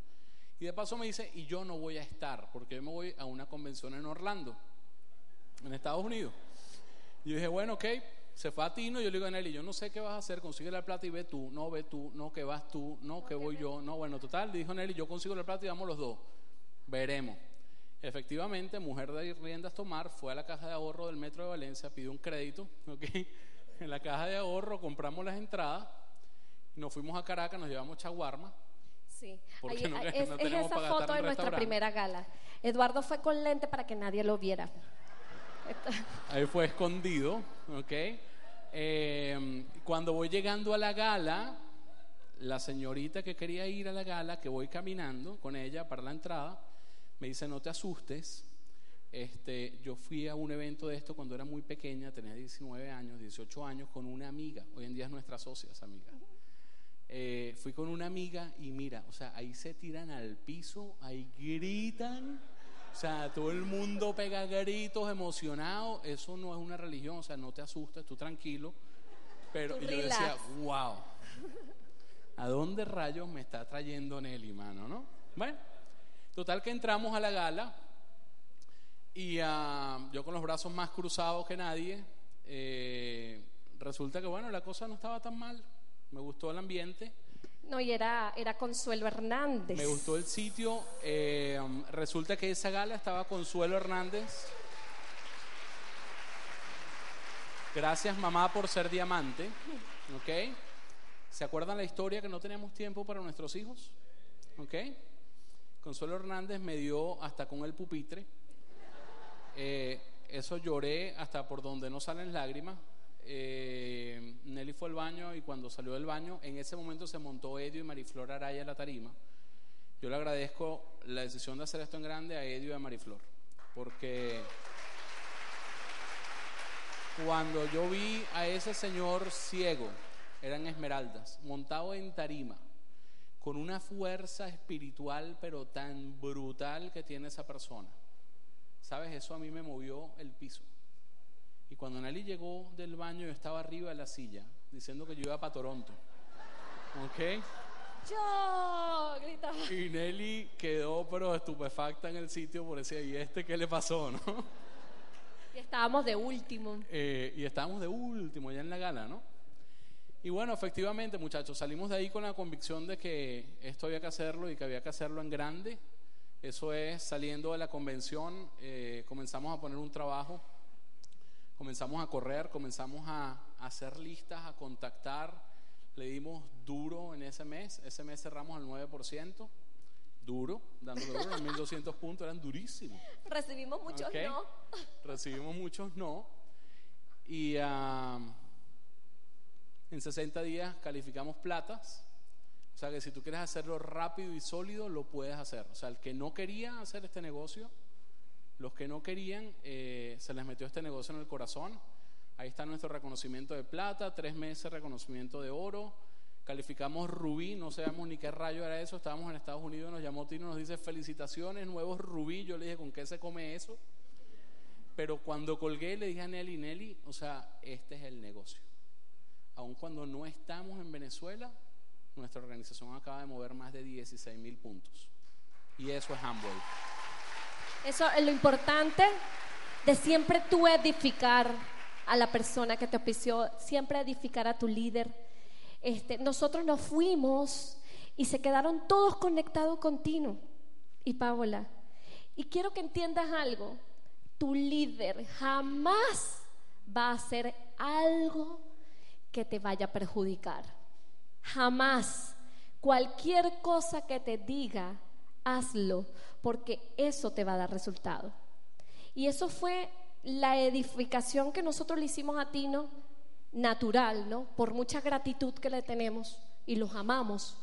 Y de paso me dice, y yo no voy a estar, porque yo me voy a una convención en Orlando, en Estados Unidos. Y yo dije, bueno, ok, se fue a Tino, y yo le digo a Nelly, yo no sé qué vas a hacer, consigue la plata y ve tú, no ve tú, no que vas tú, no que voy yo, no, bueno, total, dijo Nelly, yo consigo la plata y vamos los dos, veremos. Efectivamente, mujer de riendas tomar, fue a la caja de ahorro del Metro de Valencia, pidió un crédito, ¿ok? En la caja de ahorro compramos las entradas, nos fuimos a Caracas, nos llevamos chaguarma, Sí, Porque Ahí- no- es, esa foto de nuestra primera gala. Eduardo fue con lente para que nadie lo viera. Ahí fue escondido, ¿ok? Eh, cuando voy llegando a la gala, la señorita que quería ir a la gala, que voy caminando con ella para la entrada, me dice, no te asustes. Este, yo fui a un evento de esto cuando era muy pequeña, tenía 19 años, 18 años, con una amiga. Hoy en día es nuestra socia, esa amiga. Eh, fui con una amiga y mira, o sea, ahí se tiran al piso, ahí gritan, o sea, todo el mundo pega gritos emocionados, eso no es una religión, o sea, no te asustes, tú tranquilo, pero y yo decía, wow, ¿a dónde rayos me está trayendo Nelly, mano, no? Bueno, total que entramos a la gala y ah, yo con los brazos más cruzados que nadie, eh, resulta que bueno, la cosa no estaba tan mal, me gustó el ambiente, No, y era, era Consuelo Hernández. me gustó el sitio, eh, resulta que esa gala estaba Consuelo Hernández. Gracias mamá por ser diamante, ¿ok? ¿Se acuerdan la historia que no teníamos tiempo para nuestros hijos? ¿Ok? Consuelo Hernández me dio hasta con el pupitre. Eh, eso lloré hasta por donde no salen lágrimas. Eh, Nelly fue al baño y cuando salió del baño, en ese momento se montó Edio y Mariflor Araya en la tarima. Yo le agradezco la decisión de hacer esto en grande a Edio y a Mariflor, porque cuando yo vi a ese señor ciego, eran esmeraldas, montado en tarima, con una fuerza espiritual pero tan brutal que tiene esa persona. ¿Sabes? Eso a mí me movió el piso. Y cuando Nelly llegó del baño, yo estaba arriba de la silla, diciendo que yo iba para Toronto. ¿Ok? Yo, gritaba. Y Nelly quedó pero estupefacta en el sitio por decir, ¿y este qué le pasó, no? Y estábamos de último. Eh, y estábamos de último ya en la gala, ¿no? Y bueno, efectivamente, muchachos, salimos de ahí con la convicción de que esto había que hacerlo y que había que hacerlo en grande. Eso es, saliendo de la convención, eh, comenzamos a poner un trabajo, comenzamos a correr, comenzamos a, a hacer listas, a contactar. Le dimos duro en ese mes. Ese mes cerramos al 9%. Duro, dándole duro, los 1200 puntos eran durísimos. Recibimos muchos Ok. no. Recibimos muchos no. Y ah, en 60 días calificamos platas. O sea que si tú quieres hacerlo rápido y sólido, lo puedes hacer. O sea, el que no quería hacer este negocio, los que no querían, eh, se les metió este negocio en el corazón. Ahí está nuestro reconocimiento de plata, tres meses reconocimiento de oro. Calificamos rubí, no sabemos ni qué rayo era eso. Estábamos en Estados Unidos, nos llamó Tino, nos dice felicitaciones, nuevos rubí. Yo le dije, ¿con qué se come eso? Pero cuando colgué le dije a Nelly, Nelly, o sea, este es el negocio. Aun cuando no estamos en Venezuela, nuestra organización acaba de mover más de 16 mil puntos. Y eso es Amway. Eso es lo importante de siempre tú edificar a la persona que te auspició, siempre edificar a tu líder. Este, nosotros nos fuimos y se quedaron todos conectados con Tino y Paola. Y quiero que entiendas algo. Tu líder jamás va a hacer algo que te vaya a perjudicar. Jamás. Cualquier cosa que te diga, hazlo, porque eso te va a dar resultado. Y eso fue la edificación que nosotros le hicimos a Tino, natural, ¿no? Por mucha gratitud que le tenemos y los amamos.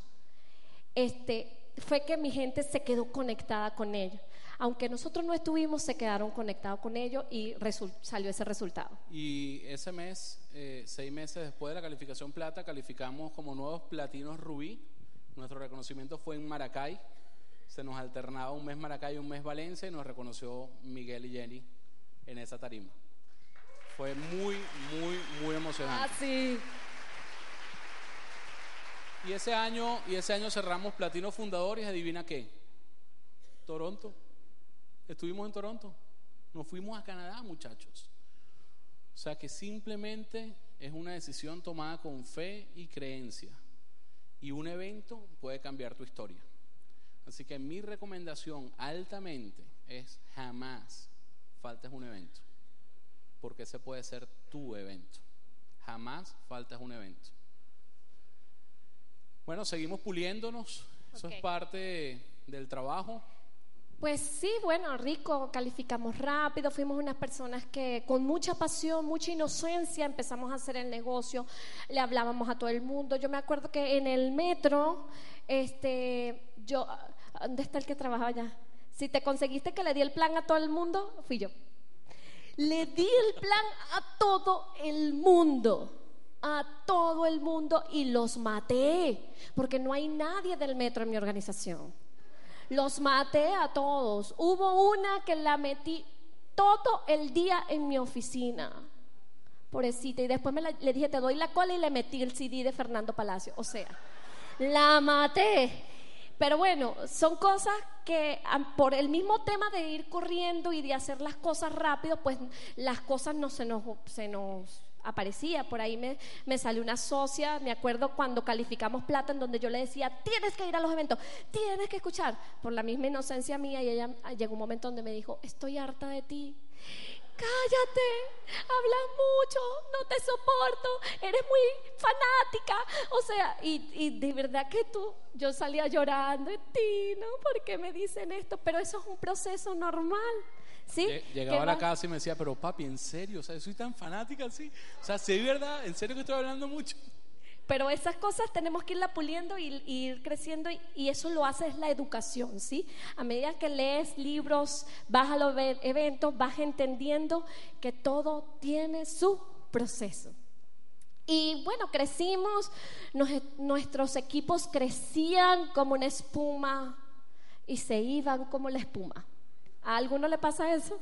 Este, fue que mi gente se quedó conectada con ellos. Aunque nosotros no estuvimos, se quedaron conectados con ellos y salió ese resultado. Y ese mes, eh, seis meses después de la calificación plata, calificamos como nuevos platinos rubí. Nuestro reconocimiento fue en Maracay. Se nos alternaba un mes Maracay y un mes Valencia y nos reconoció Miguel y Jenny en esa tarima. Fue muy, muy, muy emocionante. sí. Y ese año, y ese año cerramos Platino Fundadores, adivina qué. Toronto. Estuvimos en Toronto. Nos fuimos a Canadá, muchachos. O sea que simplemente es una decisión tomada con fe y creencia. Y un evento puede cambiar tu historia. Así que mi recomendación altamente es jamás faltes un evento. Porque ese puede ser tu evento. Jamás faltas un evento. Bueno, seguimos puliéndonos. Eso es parte del trabajo. Pues sí, bueno, rico, calificamos rápido, fuimos unas personas que con mucha pasión, mucha inocencia empezamos a hacer el negocio, le hablábamos a todo el mundo. Yo me acuerdo que en el metro, este, yo, ¿dónde está el que trabajaba allá? Si te conseguiste que le di el plan a todo el mundo, fui yo. Le di el plan a todo el mundo, a todo el mundo y los maté, porque no hay nadie del metro en mi organización. Los maté a todos. Hubo una que la metí todo el día en mi oficina. Pobrecita. Y después me le dije, te doy la cola y le metí el CD de Fernando Palacio. O sea, la maté. Pero bueno, son cosas que por el mismo tema de ir corriendo y de hacer las cosas rápido, pues las cosas no se nos, se nos aparecía. Por ahí me, me salió una socia, me acuerdo cuando calificamos plata, en donde yo le decía, tienes que ir a los eventos, tienes que escuchar, por la misma inocencia mía, y ella llegó un momento donde me dijo, estoy harta de ti. Cállate, hablas mucho, no te soporto, eres muy fanática. O sea, y, y de verdad que tú, yo salía llorando, ti, ¿no? ¿Por qué me dicen esto? Pero eso es un proceso normal. ¿Sí? Lle- Llegaba a la casa y me decía, pero papi, ¿en serio? O sea, soy tan fanática así. O sea, ¿sí, verdad? ¿En serio que estoy hablando mucho? Pero esas cosas tenemos que irla puliendo y, ir creciendo y, eso lo hace es la educación, ¿sí? A medida que lees libros, vas a los ve- eventos, vas entendiendo que todo tiene su proceso. Y bueno, crecimos, nos- nuestros equipos crecían como una espuma y se iban como la espuma. ¿A alguno le pasa eso?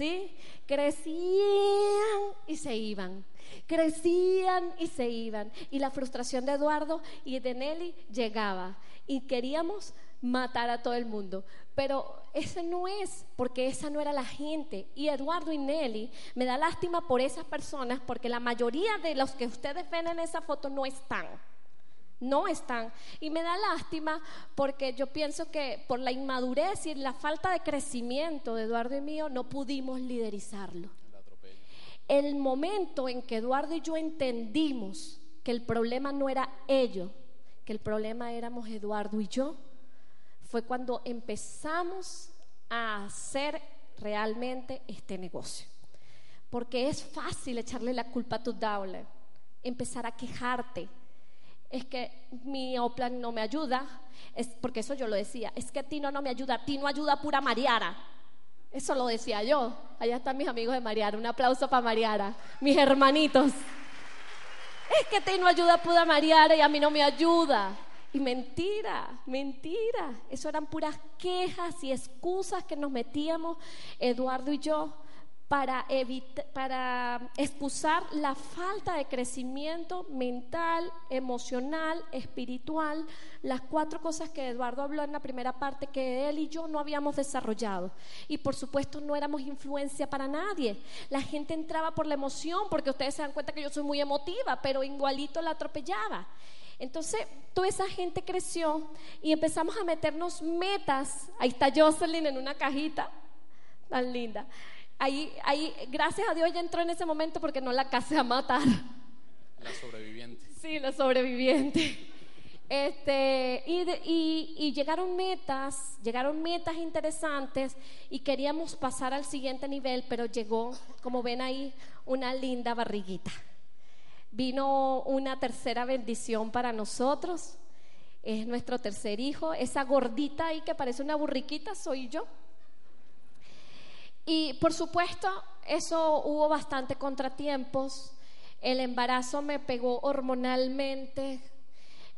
¿Sí? Crecían y se iban, crecían y se iban. Y la frustración de Eduardo y de Nelly llegaba y queríamos matar a todo el mundo. Pero ese no es, porque esa no era la gente. Y Eduardo y Nelly, me da lástima por esas personas, porque la mayoría de los que ustedes ven en esa foto no están no están. Y me da lástima porque yo pienso que por la inmadurez y la falta de crecimiento de Eduardo y mío no pudimos liderizarlo. El momento en que Eduardo y yo entendimos que el problema no era ellos, que el problema éramos Eduardo y yo, fue cuando empezamos a hacer realmente este negocio. Porque es fácil echarle la culpa a tu doble, empezar a quejarte, es que mi Oplan no me ayuda, es porque eso yo lo decía, es que Tino no me ayuda, Tino ayuda pura Mariara. Eso lo decía yo. Allá están mis amigos de Mariara, un aplauso para Mariara, mis hermanitos. Es que Tino ayuda pura Mariara y a mí no me ayuda. Y mentira, mentira. Eso eran puras quejas y excusas que nos metíamos Eduardo y yo para, evita- para excusar la falta de crecimiento mental, emocional, espiritual, las cuatro cosas que Eduardo habló en la primera parte que él y yo no habíamos desarrollado. Y por supuesto no éramos influencia para nadie. La gente entraba por la emoción, porque ustedes se dan cuenta que yo soy muy emotiva, pero igualito la atropellaba. Entonces, toda esa gente creció y empezamos a meternos metas. Ahí está Jocelyn en una cajita, tan linda. Ahí, ahí, gracias a Dios ella entró en ese momento porque no la casé a matar. La sobreviviente. Sí, la sobreviviente. Este, y, de- y- y llegaron metas, llegaron metas interesantes y queríamos pasar al siguiente nivel, pero llegó, como ven ahí, una linda barriguita. Vino una tercera bendición para nosotros. Es nuestro tercer hijo. Esa gordita ahí que parece una burriquita soy yo. Y por supuesto, eso hubo bastante contratiempos. El embarazo me pegó hormonalmente.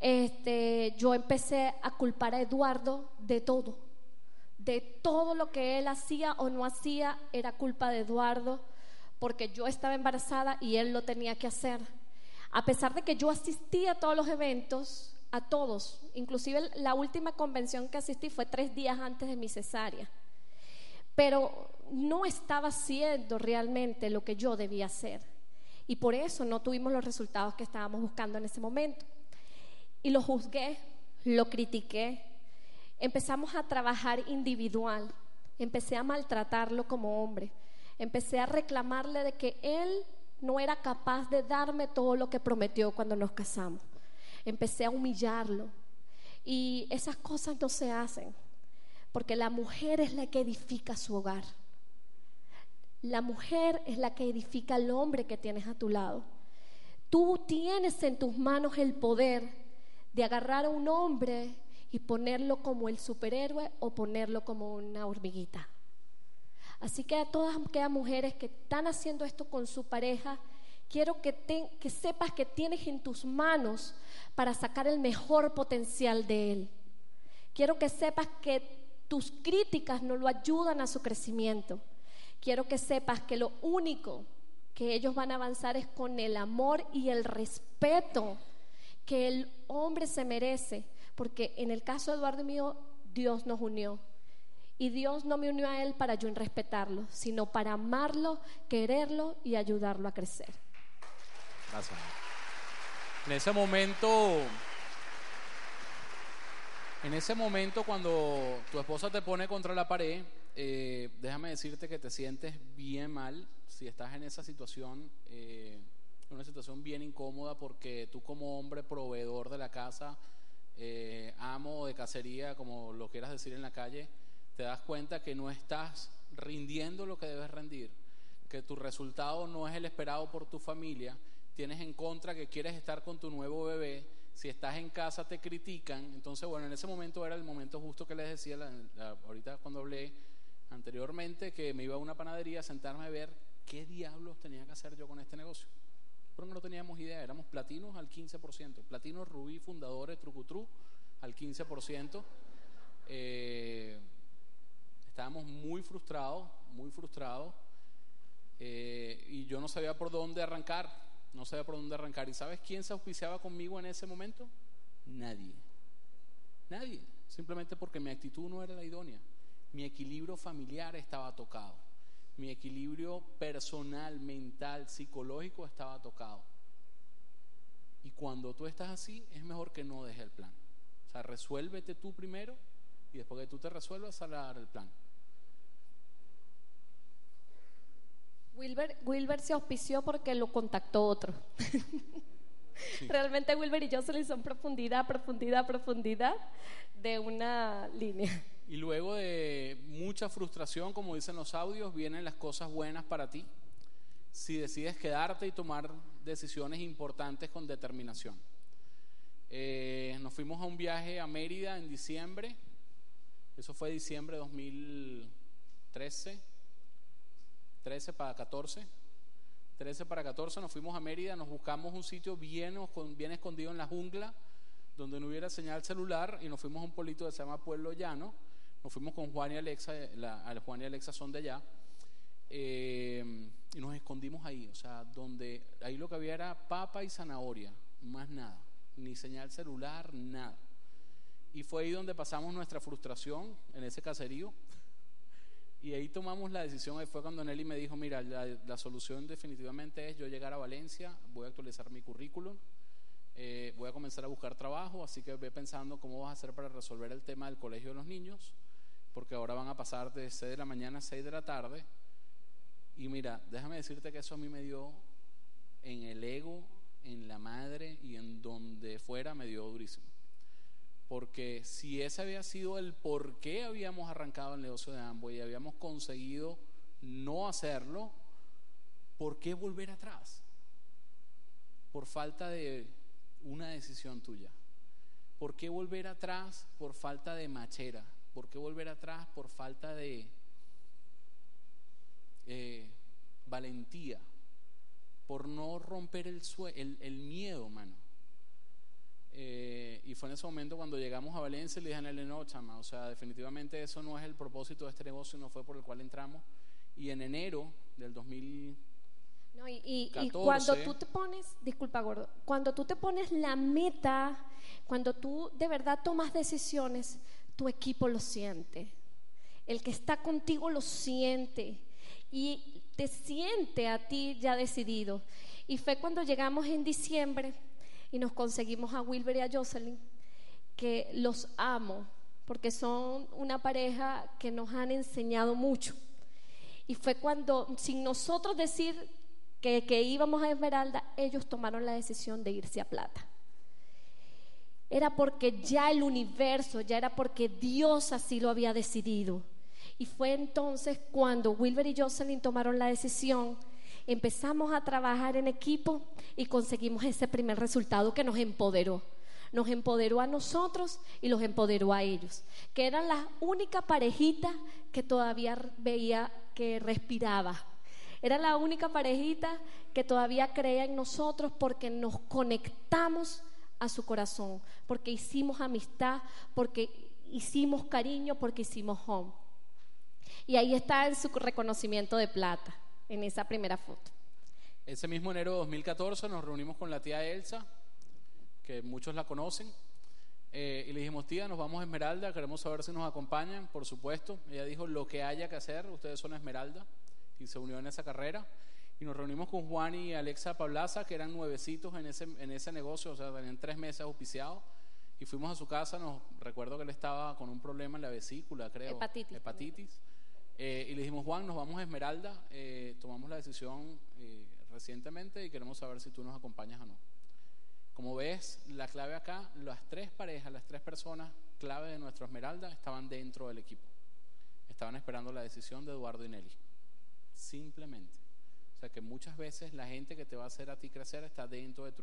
Este, yo empecé a culpar a Eduardo de todo. De todo lo que él hacía o no hacía era culpa de Eduardo, porque yo estaba embarazada y él lo tenía que hacer. A pesar de que yo asistía a todos los eventos, a todos, inclusive la última convención que asistí fue tres días antes de mi cesárea pero no estaba haciendo realmente lo que yo debía hacer. Y por eso no tuvimos los resultados que estábamos buscando en ese momento. Y lo juzgué, lo critiqué. Empezamos a trabajar individual. Empecé a maltratarlo como hombre. Empecé a reclamarle de que él no era capaz de darme todo lo que prometió cuando nos casamos. Empecé a humillarlo. Y esas cosas no se hacen. Porque la mujer es la que edifica su hogar. La mujer es la que edifica al hombre que tienes a tu lado. Tú tienes en tus manos el poder de agarrar a un hombre y ponerlo como el superhéroe o ponerlo como una hormiguita. Así que a todas aquellas mujeres que están haciendo esto con su pareja, quiero que, que sepas que tienes en tus manos para sacar el mejor potencial de él. Quiero que sepas que tus críticas no lo ayudan a su crecimiento. Quiero que sepas que lo único que ellos van a avanzar es con el amor y el respeto que el hombre se merece, porque en el caso de Eduardo mío, Dios nos unió. Y Dios no me unió a él para yo respetarlo, sino para amarlo, quererlo y ayudarlo a crecer. Gracias. En ese momento, en ese momento cuando tu esposa te pone contra la pared eh, déjame decirte que te sientes bien mal si estás en esa situación, eh, una situación bien incómoda porque tú como hombre proveedor de la casa, eh, amo de cacería, como lo quieras decir en la calle, te das cuenta que no estás rindiendo lo que debes rendir, que tu resultado no es el esperado por tu familia, tienes en contra que quieres estar con tu nuevo bebé, si estás en casa te critican, entonces bueno, en ese momento era el momento justo que les decía, ahorita cuando hablé anteriormente, que me iba a una panadería a sentarme a ver qué diablos tenía que hacer yo con este negocio. Pero no teníamos idea, éramos platinos al 15%, platinos rubí, fundadores, trucutru al 15%. Eh, estábamos muy frustrados, muy frustrados, eh, y yo no sabía por dónde arrancar, no sabía por dónde arrancar. ¿Y sabes quién se auspiciaba conmigo en ese momento? Nadie, nadie, simplemente porque mi actitud no era la idónea, mi equilibrio familiar estaba tocado mi equilibrio personal, mental, psicológico estaba tocado. Y cuando tú estás así, es mejor que no dejes el plan. O sea, resuélvete tú primero y después que tú te resuelvas, sal a dar el plan. Wilber, Wilber se auspició porque lo contactó otro. Realmente Wilber y yo se le son profundidad, profundidad, profundidad de una línea. Y luego de mucha frustración, como dicen los audios, vienen las cosas buenas para ti. Si decides quedarte y tomar decisiones importantes con determinación. Eh, nos fuimos a un viaje a Mérida en diciembre. Eso fue diciembre de 2013. 13 para 14. 13 para 14 nos fuimos a Mérida, nos buscamos un sitio bien, bien escondido en la jungla, donde no hubiera señal celular, y nos fuimos a un polito que se llama Pueblo Llano nos fuimos con Juan y Alexa, Juan y Alexa son de allá, eh, y nos escondimos ahí, o sea, donde ahí lo que había era papa y zanahoria, más nada, ni señal celular, nada. Y fue ahí donde pasamos nuestra frustración en ese caserío. Y ahí tomamos la decisión, ahí fue cuando Nelly me dijo, mira, la, la solución definitivamente es yo llegar a Valencia, voy a actualizar mi currículum, eh, voy a comenzar a buscar trabajo, así que ve pensando cómo vas a hacer para resolver el tema del colegio de los niños porque ahora van a pasar de 6 de la mañana a 6 de la tarde. Y mira, déjame decirte que eso a mí me dio en el ego, en la madre y en donde fuera, me dio durísimo. Porque si ese había sido el por qué habíamos arrancado el negocio de Amway y habíamos conseguido no hacerlo, ¿por qué volver atrás? Por falta de una decisión tuya. ¿Por qué volver atrás por falta de machera? ¿Por qué volver atrás por falta de eh, valentía? Por no romper el, el, miedo, mano. Eh, y fue en ese momento cuando llegamos a Valencia y le dije a Nelly, no, chama, o sea, definitivamente eso no es el propósito de este negocio, no fue por el cual entramos. Y en enero del 2000 no, y, y, cuando tú te pones, disculpa gordo, cuando tú te pones la meta, cuando tú de verdad tomas decisiones, tu equipo lo siente. El que está contigo lo siente y te siente a ti ya decidido. Y fue cuando llegamos en diciembre y nos conseguimos a Wilber y a Jocelyn, que los amo, porque son una pareja que nos han enseñado mucho. Y fue cuando, sin nosotros decir que, que íbamos a Esmeralda, ellos tomaron la decisión de irse a Plata era porque ya el universo, ya era porque Dios así lo había decidido. Y fue entonces cuando Wilber y Jocelyn tomaron la decisión, empezamos a trabajar en equipo y conseguimos ese primer resultado que nos empoderó. Nos empoderó a nosotros y los empoderó a ellos, que eran la única parejita que todavía veía que respiraba. Era la única parejita que todavía creía en nosotros porque nos conectamos a su corazón, porque hicimos amistad, porque hicimos cariño, porque hicimos home. Y ahí está en su reconocimiento de plata, en esa primera foto. Ese mismo enero de 2014 nos reunimos con la tía Elsa, que muchos la conocen, eh, y le dijimos, tía, nos vamos a Esmeralda, queremos saber si nos acompañan, por supuesto. Ella dijo, lo que haya que hacer, ustedes son Esmeralda, y se unió en esa carrera y nos reunimos con Juan y Alexa Pablaza, que eran nuevecitos en ese, en ese negocio, o sea, tenían tres meses auspiciados, y fuimos a su casa, nos recuerdo que él estaba con un problema en la vesícula, creo. Hepatitis. Hepatitis. Eh, y le dijimos, Juan, nos vamos a Esmeralda, eh, tomamos la decisión eh, recientemente y queremos saber si tú nos acompañas o no. Como ves, la clave acá, las tres parejas, las tres personas clave de nuestro Esmeralda estaban dentro del equipo. Estaban esperando la decisión de Eduardo y Nelly. Simplemente. O sea que muchas veces la gente que te va a hacer a ti crecer está dentro de tu,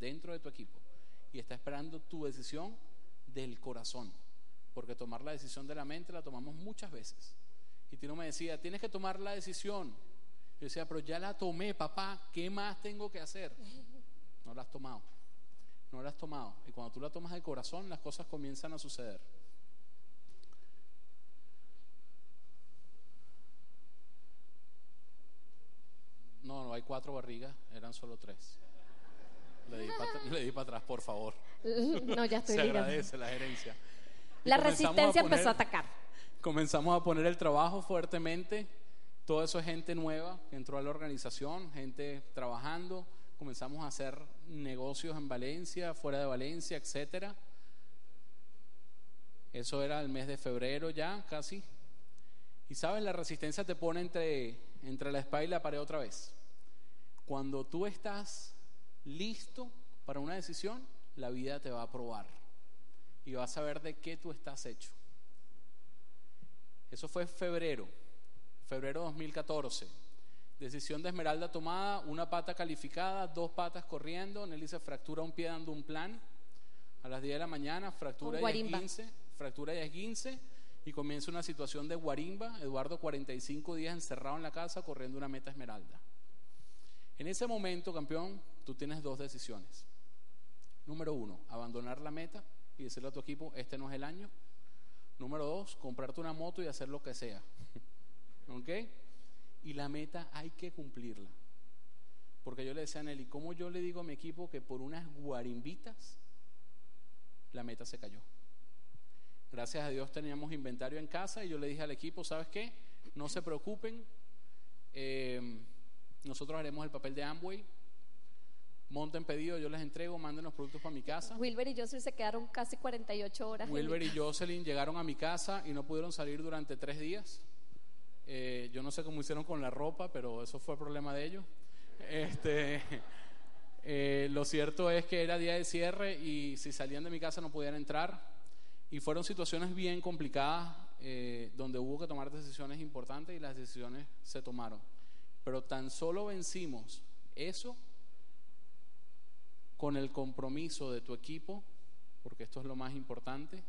dentro de tu equipo y está esperando tu decisión del corazón. Porque tomar la decisión de la mente la tomamos muchas veces. Y Tino me decía, tienes que tomar la decisión. Yo decía, pero ya la tomé, papá, ¿qué más tengo que hacer? No la has tomado. No la has tomado. Y cuando tú la tomas de corazón, las cosas comienzan a suceder. No, no hay cuatro barrigas, eran solo tres. Le di para atrás, por favor. No, ya estoy Se agradece la gerencia. la resistencia empezó a atacar. Comenzamos a poner el trabajo fuertemente. Todo eso es gente nueva que entró a la organización, gente trabajando. Comenzamos a hacer negocios en Valencia, fuera de Valencia, etcétera. Eso era el mes de febrero ya, casi. Y sabes, la resistencia te pone entre, entre la espalda y la pared otra vez. Cuando tú estás listo para una decisión, la vida te va a probar y vas a ver de qué tú estás hecho. Eso fue febrero, febrero 2014. Decisión de Esmeralda tomada, una pata calificada, dos patas corriendo. Nelly se fractura un pie dando un plan. A las 10 de la mañana, fractura y esguince, fractura y esguince. Y comienza una situación de guarimba. Eduardo, 45 días encerrado en la casa, corriendo una meta Esmeralda. En ese momento, campeón, tú tienes dos decisiones. Número uno, abandonar la meta y decirle a tu equipo, este no es el año. Número dos, comprarte una moto y hacer lo que sea. ¿Ok? Y la meta hay que cumplirla. Porque yo le decía a Nelly, ¿cómo yo le digo a mi equipo que por unas guarimbitas la meta se cayó? Gracias a Dios teníamos inventario en casa y yo le dije al equipo, ¿sabes qué? No se preocupen, eh, nosotros haremos el papel de Amway, monten pedido, yo les entrego, manden los productos para mi casa. Wilber y Jocelyn se quedaron casi 48 horas. Wilber y Jocelyn llegaron a mi casa y no pudieron salir durante tres días. Eh, yo no sé cómo hicieron con la ropa, pero eso fue problema de ellos. Este, eh, lo cierto es que era día de cierre y si salían de mi casa no podían entrar. Y fueron situaciones bien complicadas eh, donde hubo que tomar decisiones importantes y las decisiones se tomaron. Pero tan solo vencimos eso con el compromiso de tu equipo, porque esto es lo más importante.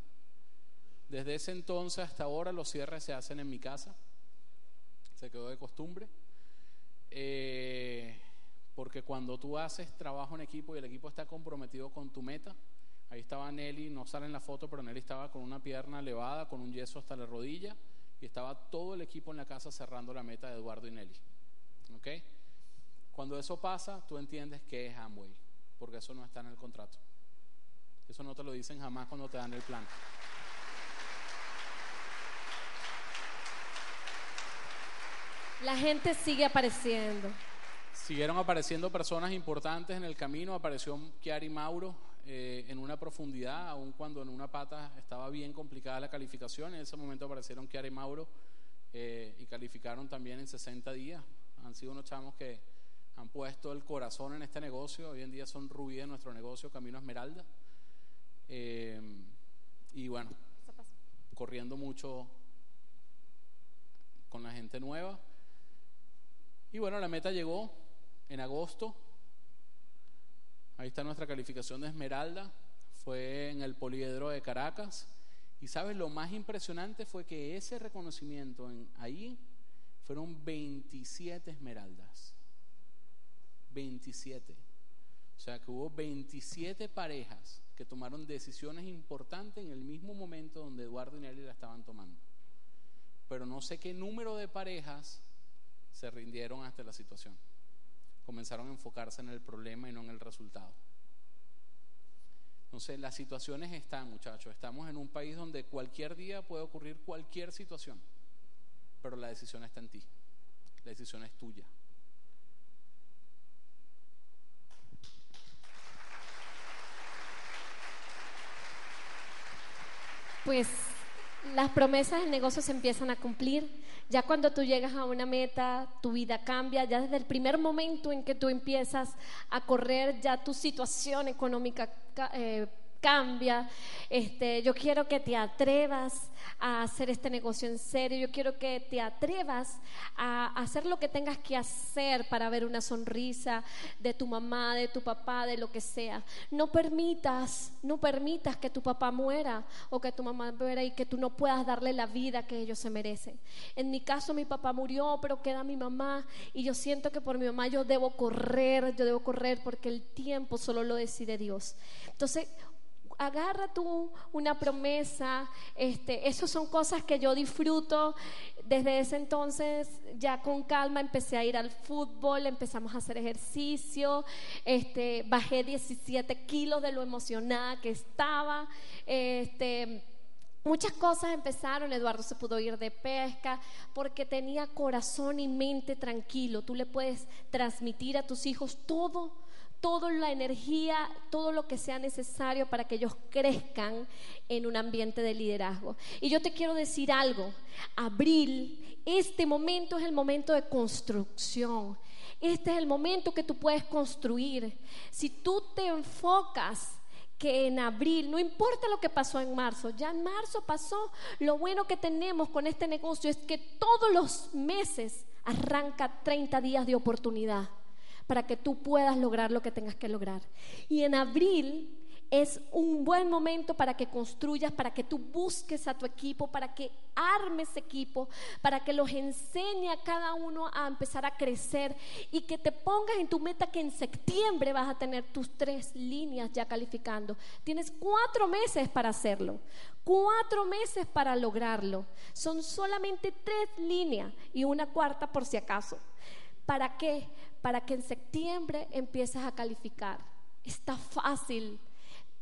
Desde ese entonces hasta ahora los cierres se hacen en mi casa, se quedó de costumbre, eh, porque cuando tú haces trabajo en equipo y el equipo está comprometido con tu meta, ahí estaba Nelly, no sale en la foto, pero Nelly estaba con una pierna elevada, con un yeso hasta la rodilla, y estaba todo el equipo en la casa cerrando la meta de Eduardo y Nelly. ¿Ok? Cuando eso pasa, tú entiendes que es Amway porque eso no está en el contrato. Eso no te lo dicen jamás cuando te dan el plan. La gente sigue apareciendo. Siguieron apareciendo personas importantes en el camino. Apareció Chiari Mauro eh, en una profundidad, aun cuando en una pata estaba bien complicada la calificación. En ese momento aparecieron Chiari Mauro eh, y calificaron también en 60 días. Han sido unos chamos que han puesto el corazón en este negocio. Hoy en día son rubí de nuestro negocio, Camino Esmeralda. Eh, y bueno, corriendo mucho con la gente nueva. Y bueno, la meta llegó en agosto. Ahí está nuestra calificación de Esmeralda. Fue en el Poliedro de Caracas. Y sabes, lo más impresionante fue que ese reconocimiento en, ahí fueron 27 esmeraldas. 27. O sea que hubo 27 parejas que tomaron decisiones importantes en el mismo momento donde Eduardo y Nelly la estaban tomando. Pero no sé qué número de parejas se rindieron ante la situación. Comenzaron a enfocarse en el problema y no en el resultado. Entonces, las situaciones están, muchachos. Estamos en un país donde cualquier día puede ocurrir cualquier situación, pero la decisión está en ti. La decisión es tuya. Pues las promesas del negocio se empiezan a cumplir. Ya cuando tú llegas a una meta, tu vida cambia. Ya desde el primer momento en que tú empiezas a correr, ya tu situación económica eh, cambia. Este, yo quiero que te atrevas a hacer este negocio en serio. Yo quiero que te atrevas a hacer lo que tengas que hacer para ver una sonrisa de tu mamá, de tu papá, de lo que sea. No permitas, no permitas que tu papá muera o que tu mamá muera y que tú no puedas darle la vida que ellos se merecen. En mi caso mi papá murió, pero queda mi mamá y yo siento que por mi mamá yo debo correr, yo debo correr porque el tiempo solo lo decide Dios. Entonces, agarra tú una promesa, este, esas son cosas que yo disfruto. Desde ese entonces, ya con calma, empecé a ir al fútbol, empezamos a hacer ejercicio, este, bajé 17 kilos de lo emocionada que estaba. Este, Muchas cosas empezaron, Eduardo se pudo ir de pesca porque tenía corazón y mente tranquilo. Tú le puedes transmitir a tus hijos todo toda la energía, todo lo que sea necesario para que ellos crezcan en un ambiente de liderazgo. Y yo te quiero decir algo, abril, este momento es el momento de construcción. Este es el momento que tú puedes construir. Si tú te enfocas que en abril, no importa lo que pasó en marzo, ya en marzo pasó, lo bueno que tenemos con este negocio es que todos los meses arranca 30 días de oportunidad para que tú puedas lograr lo que tengas que lograr. Y en abril es un buen momento para que construyas, para que tú busques a tu equipo, para que armes equipo, para que los enseñe a cada uno a empezar a crecer y que te pongas en tu meta que en septiembre vas a tener tus tres líneas ya calificando. Tienes cuatro meses para hacerlo, cuatro meses para lograrlo. Son solamente tres líneas y una cuarta por si acaso. ¿Para qué? Para que en septiembre empieces a calificar. Está fácil.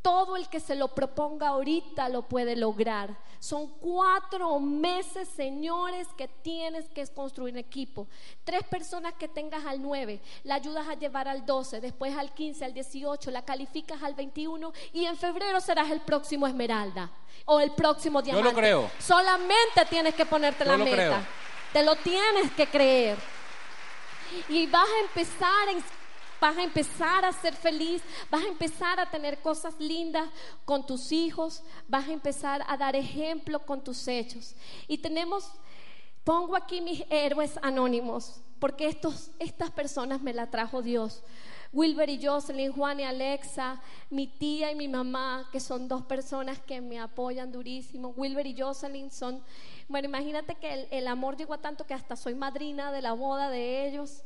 Todo el que se lo proponga ahorita lo puede lograr. Son cuatro meses, señores, que tienes que construir un equipo. Tres personas que tengas al nueve, la ayudas a llevar al 12, después al 15, al 18, la calificas al 21 y en febrero serás el próximo Esmeralda o el próximo Diamante. Yo lo creo. Solamente tienes que ponerte la meta. Te lo tienes que creer. Y vas a empezar, vas a empezar a ser feliz, vas a empezar a tener cosas lindas con tus hijos, vas a empezar a dar ejemplo con tus hechos. Y tenemos, pongo aquí mis héroes anónimos, porque estos, estas personas me la trajo Dios. Wilber y Jocelyn, Juan y Alexa, mi tía y mi mamá, que son dos personas que me apoyan durísimo. Wilber y Jocelyn son bueno, imagínate que el, amor llegó a tanto que hasta soy madrina de la boda de ellos.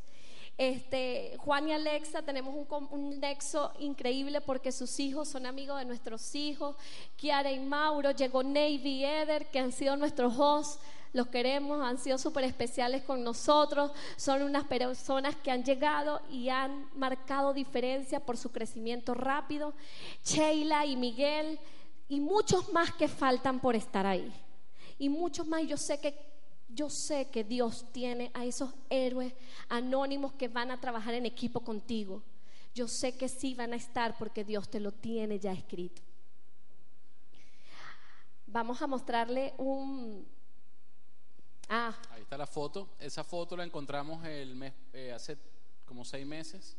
Este, Juan y Alexa tenemos un, un, nexo increíble porque sus hijos son amigos de nuestros hijos. Kiara y Mauro, llegó Navy Eder, que han sido nuestros hosts. Los queremos, han sido súper especiales con nosotros. Son unas personas que han llegado y han marcado diferencia por su crecimiento rápido. Sheila y Miguel y muchos más que faltan por estar ahí y muchos más. Yo sé que yo sé que Dios tiene a esos héroes anónimos que van a trabajar en equipo contigo. Yo sé que sí van a estar porque Dios te lo tiene ya escrito. Vamos a mostrarle un... Ah. Ahí está la foto. Esa foto la encontramos el mes, eh, hace como seis meses.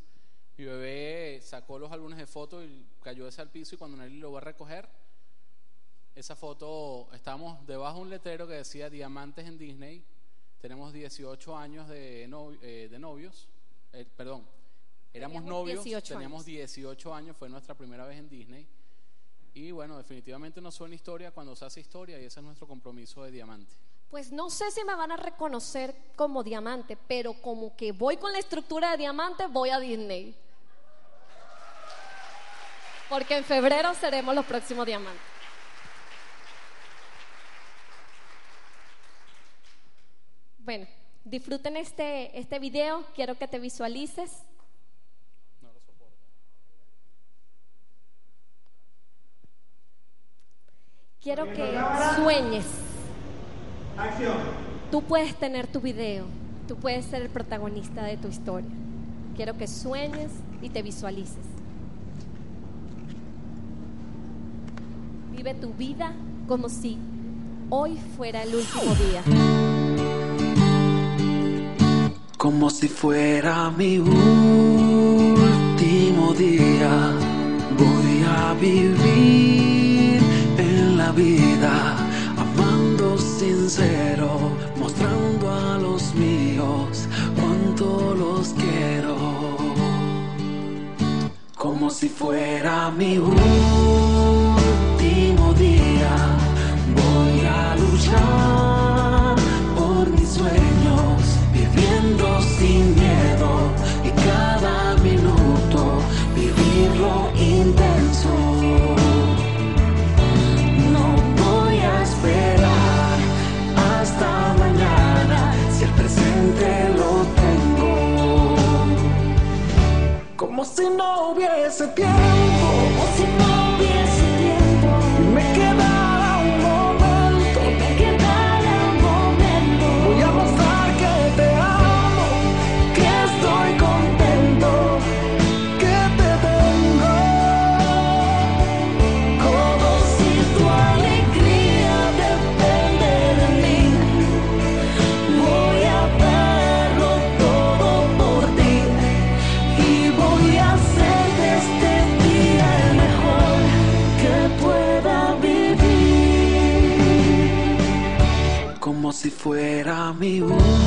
Mi bebé sacó los álbumes de fotos y cayó ese al piso y cuando Nelly lo va a recoger, esa foto, estábamos debajo de un letrero que decía Diamantes en Disney. Tenemos 18 años de, eh, de novios. Eh, perdón, éramos novios, teníamos 18 años, fue nuestra primera vez en Disney. Y bueno, definitivamente no suena historia cuando se hace historia y ese es nuestro compromiso de diamante. Pues no sé si me van a reconocer como diamante, pero como que voy con la estructura de diamante, voy a Disney. Porque en febrero seremos los próximos diamantes. Bueno, disfruten este, este video, quiero que te visualices. Quiero que sueñes. Tú puedes tener tu video, tú puedes ser el protagonista de tu historia. Quiero que sueñes y te visualices. Vive tu vida como si hoy fuera el último día. Como si fuera mi último día, voy a vivir en la vida, amando sincero, mostrando a los míos cuánto los quiero. Como si fuera mi último día, voy a luchar hubiese tiempo, fuera mi último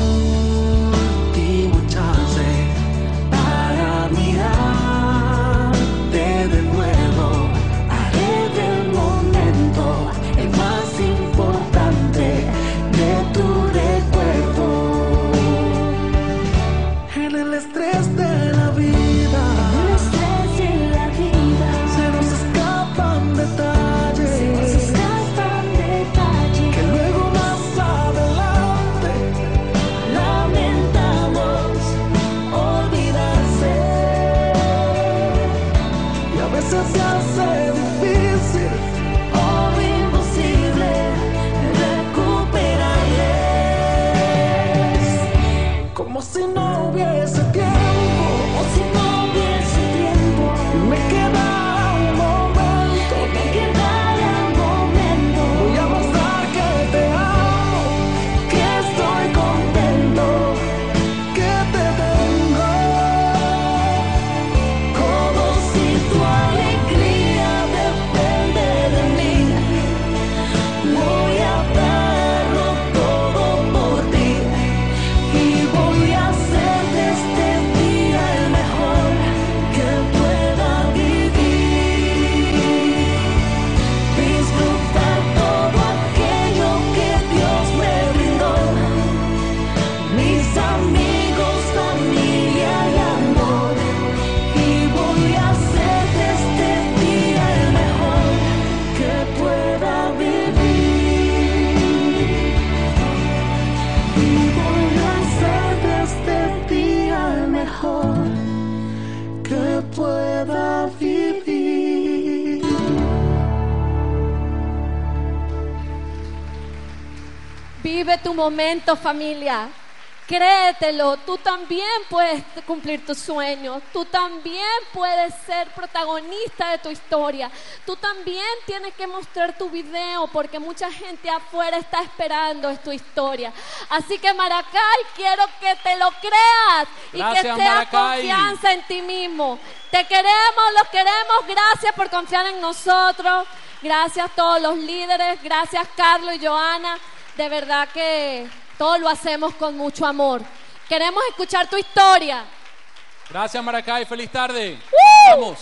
momento, familia. Créetelo, tú también puedes cumplir tus sueños, tú también puedes ser protagonista de tu historia, tú también tienes que mostrar tu video porque mucha gente afuera está esperando es tu historia. Así que Maracay, quiero que te lo creas y Gracias, que sea Maracay. confianza en ti mismo. Te queremos, los queremos, gracias por confiar en nosotros, gracias a todos los líderes, gracias Carlos y Joana, de verdad que todo lo hacemos con mucho amor. Queremos escuchar tu historia. Gracias, Maracay. Feliz tarde. Vamos.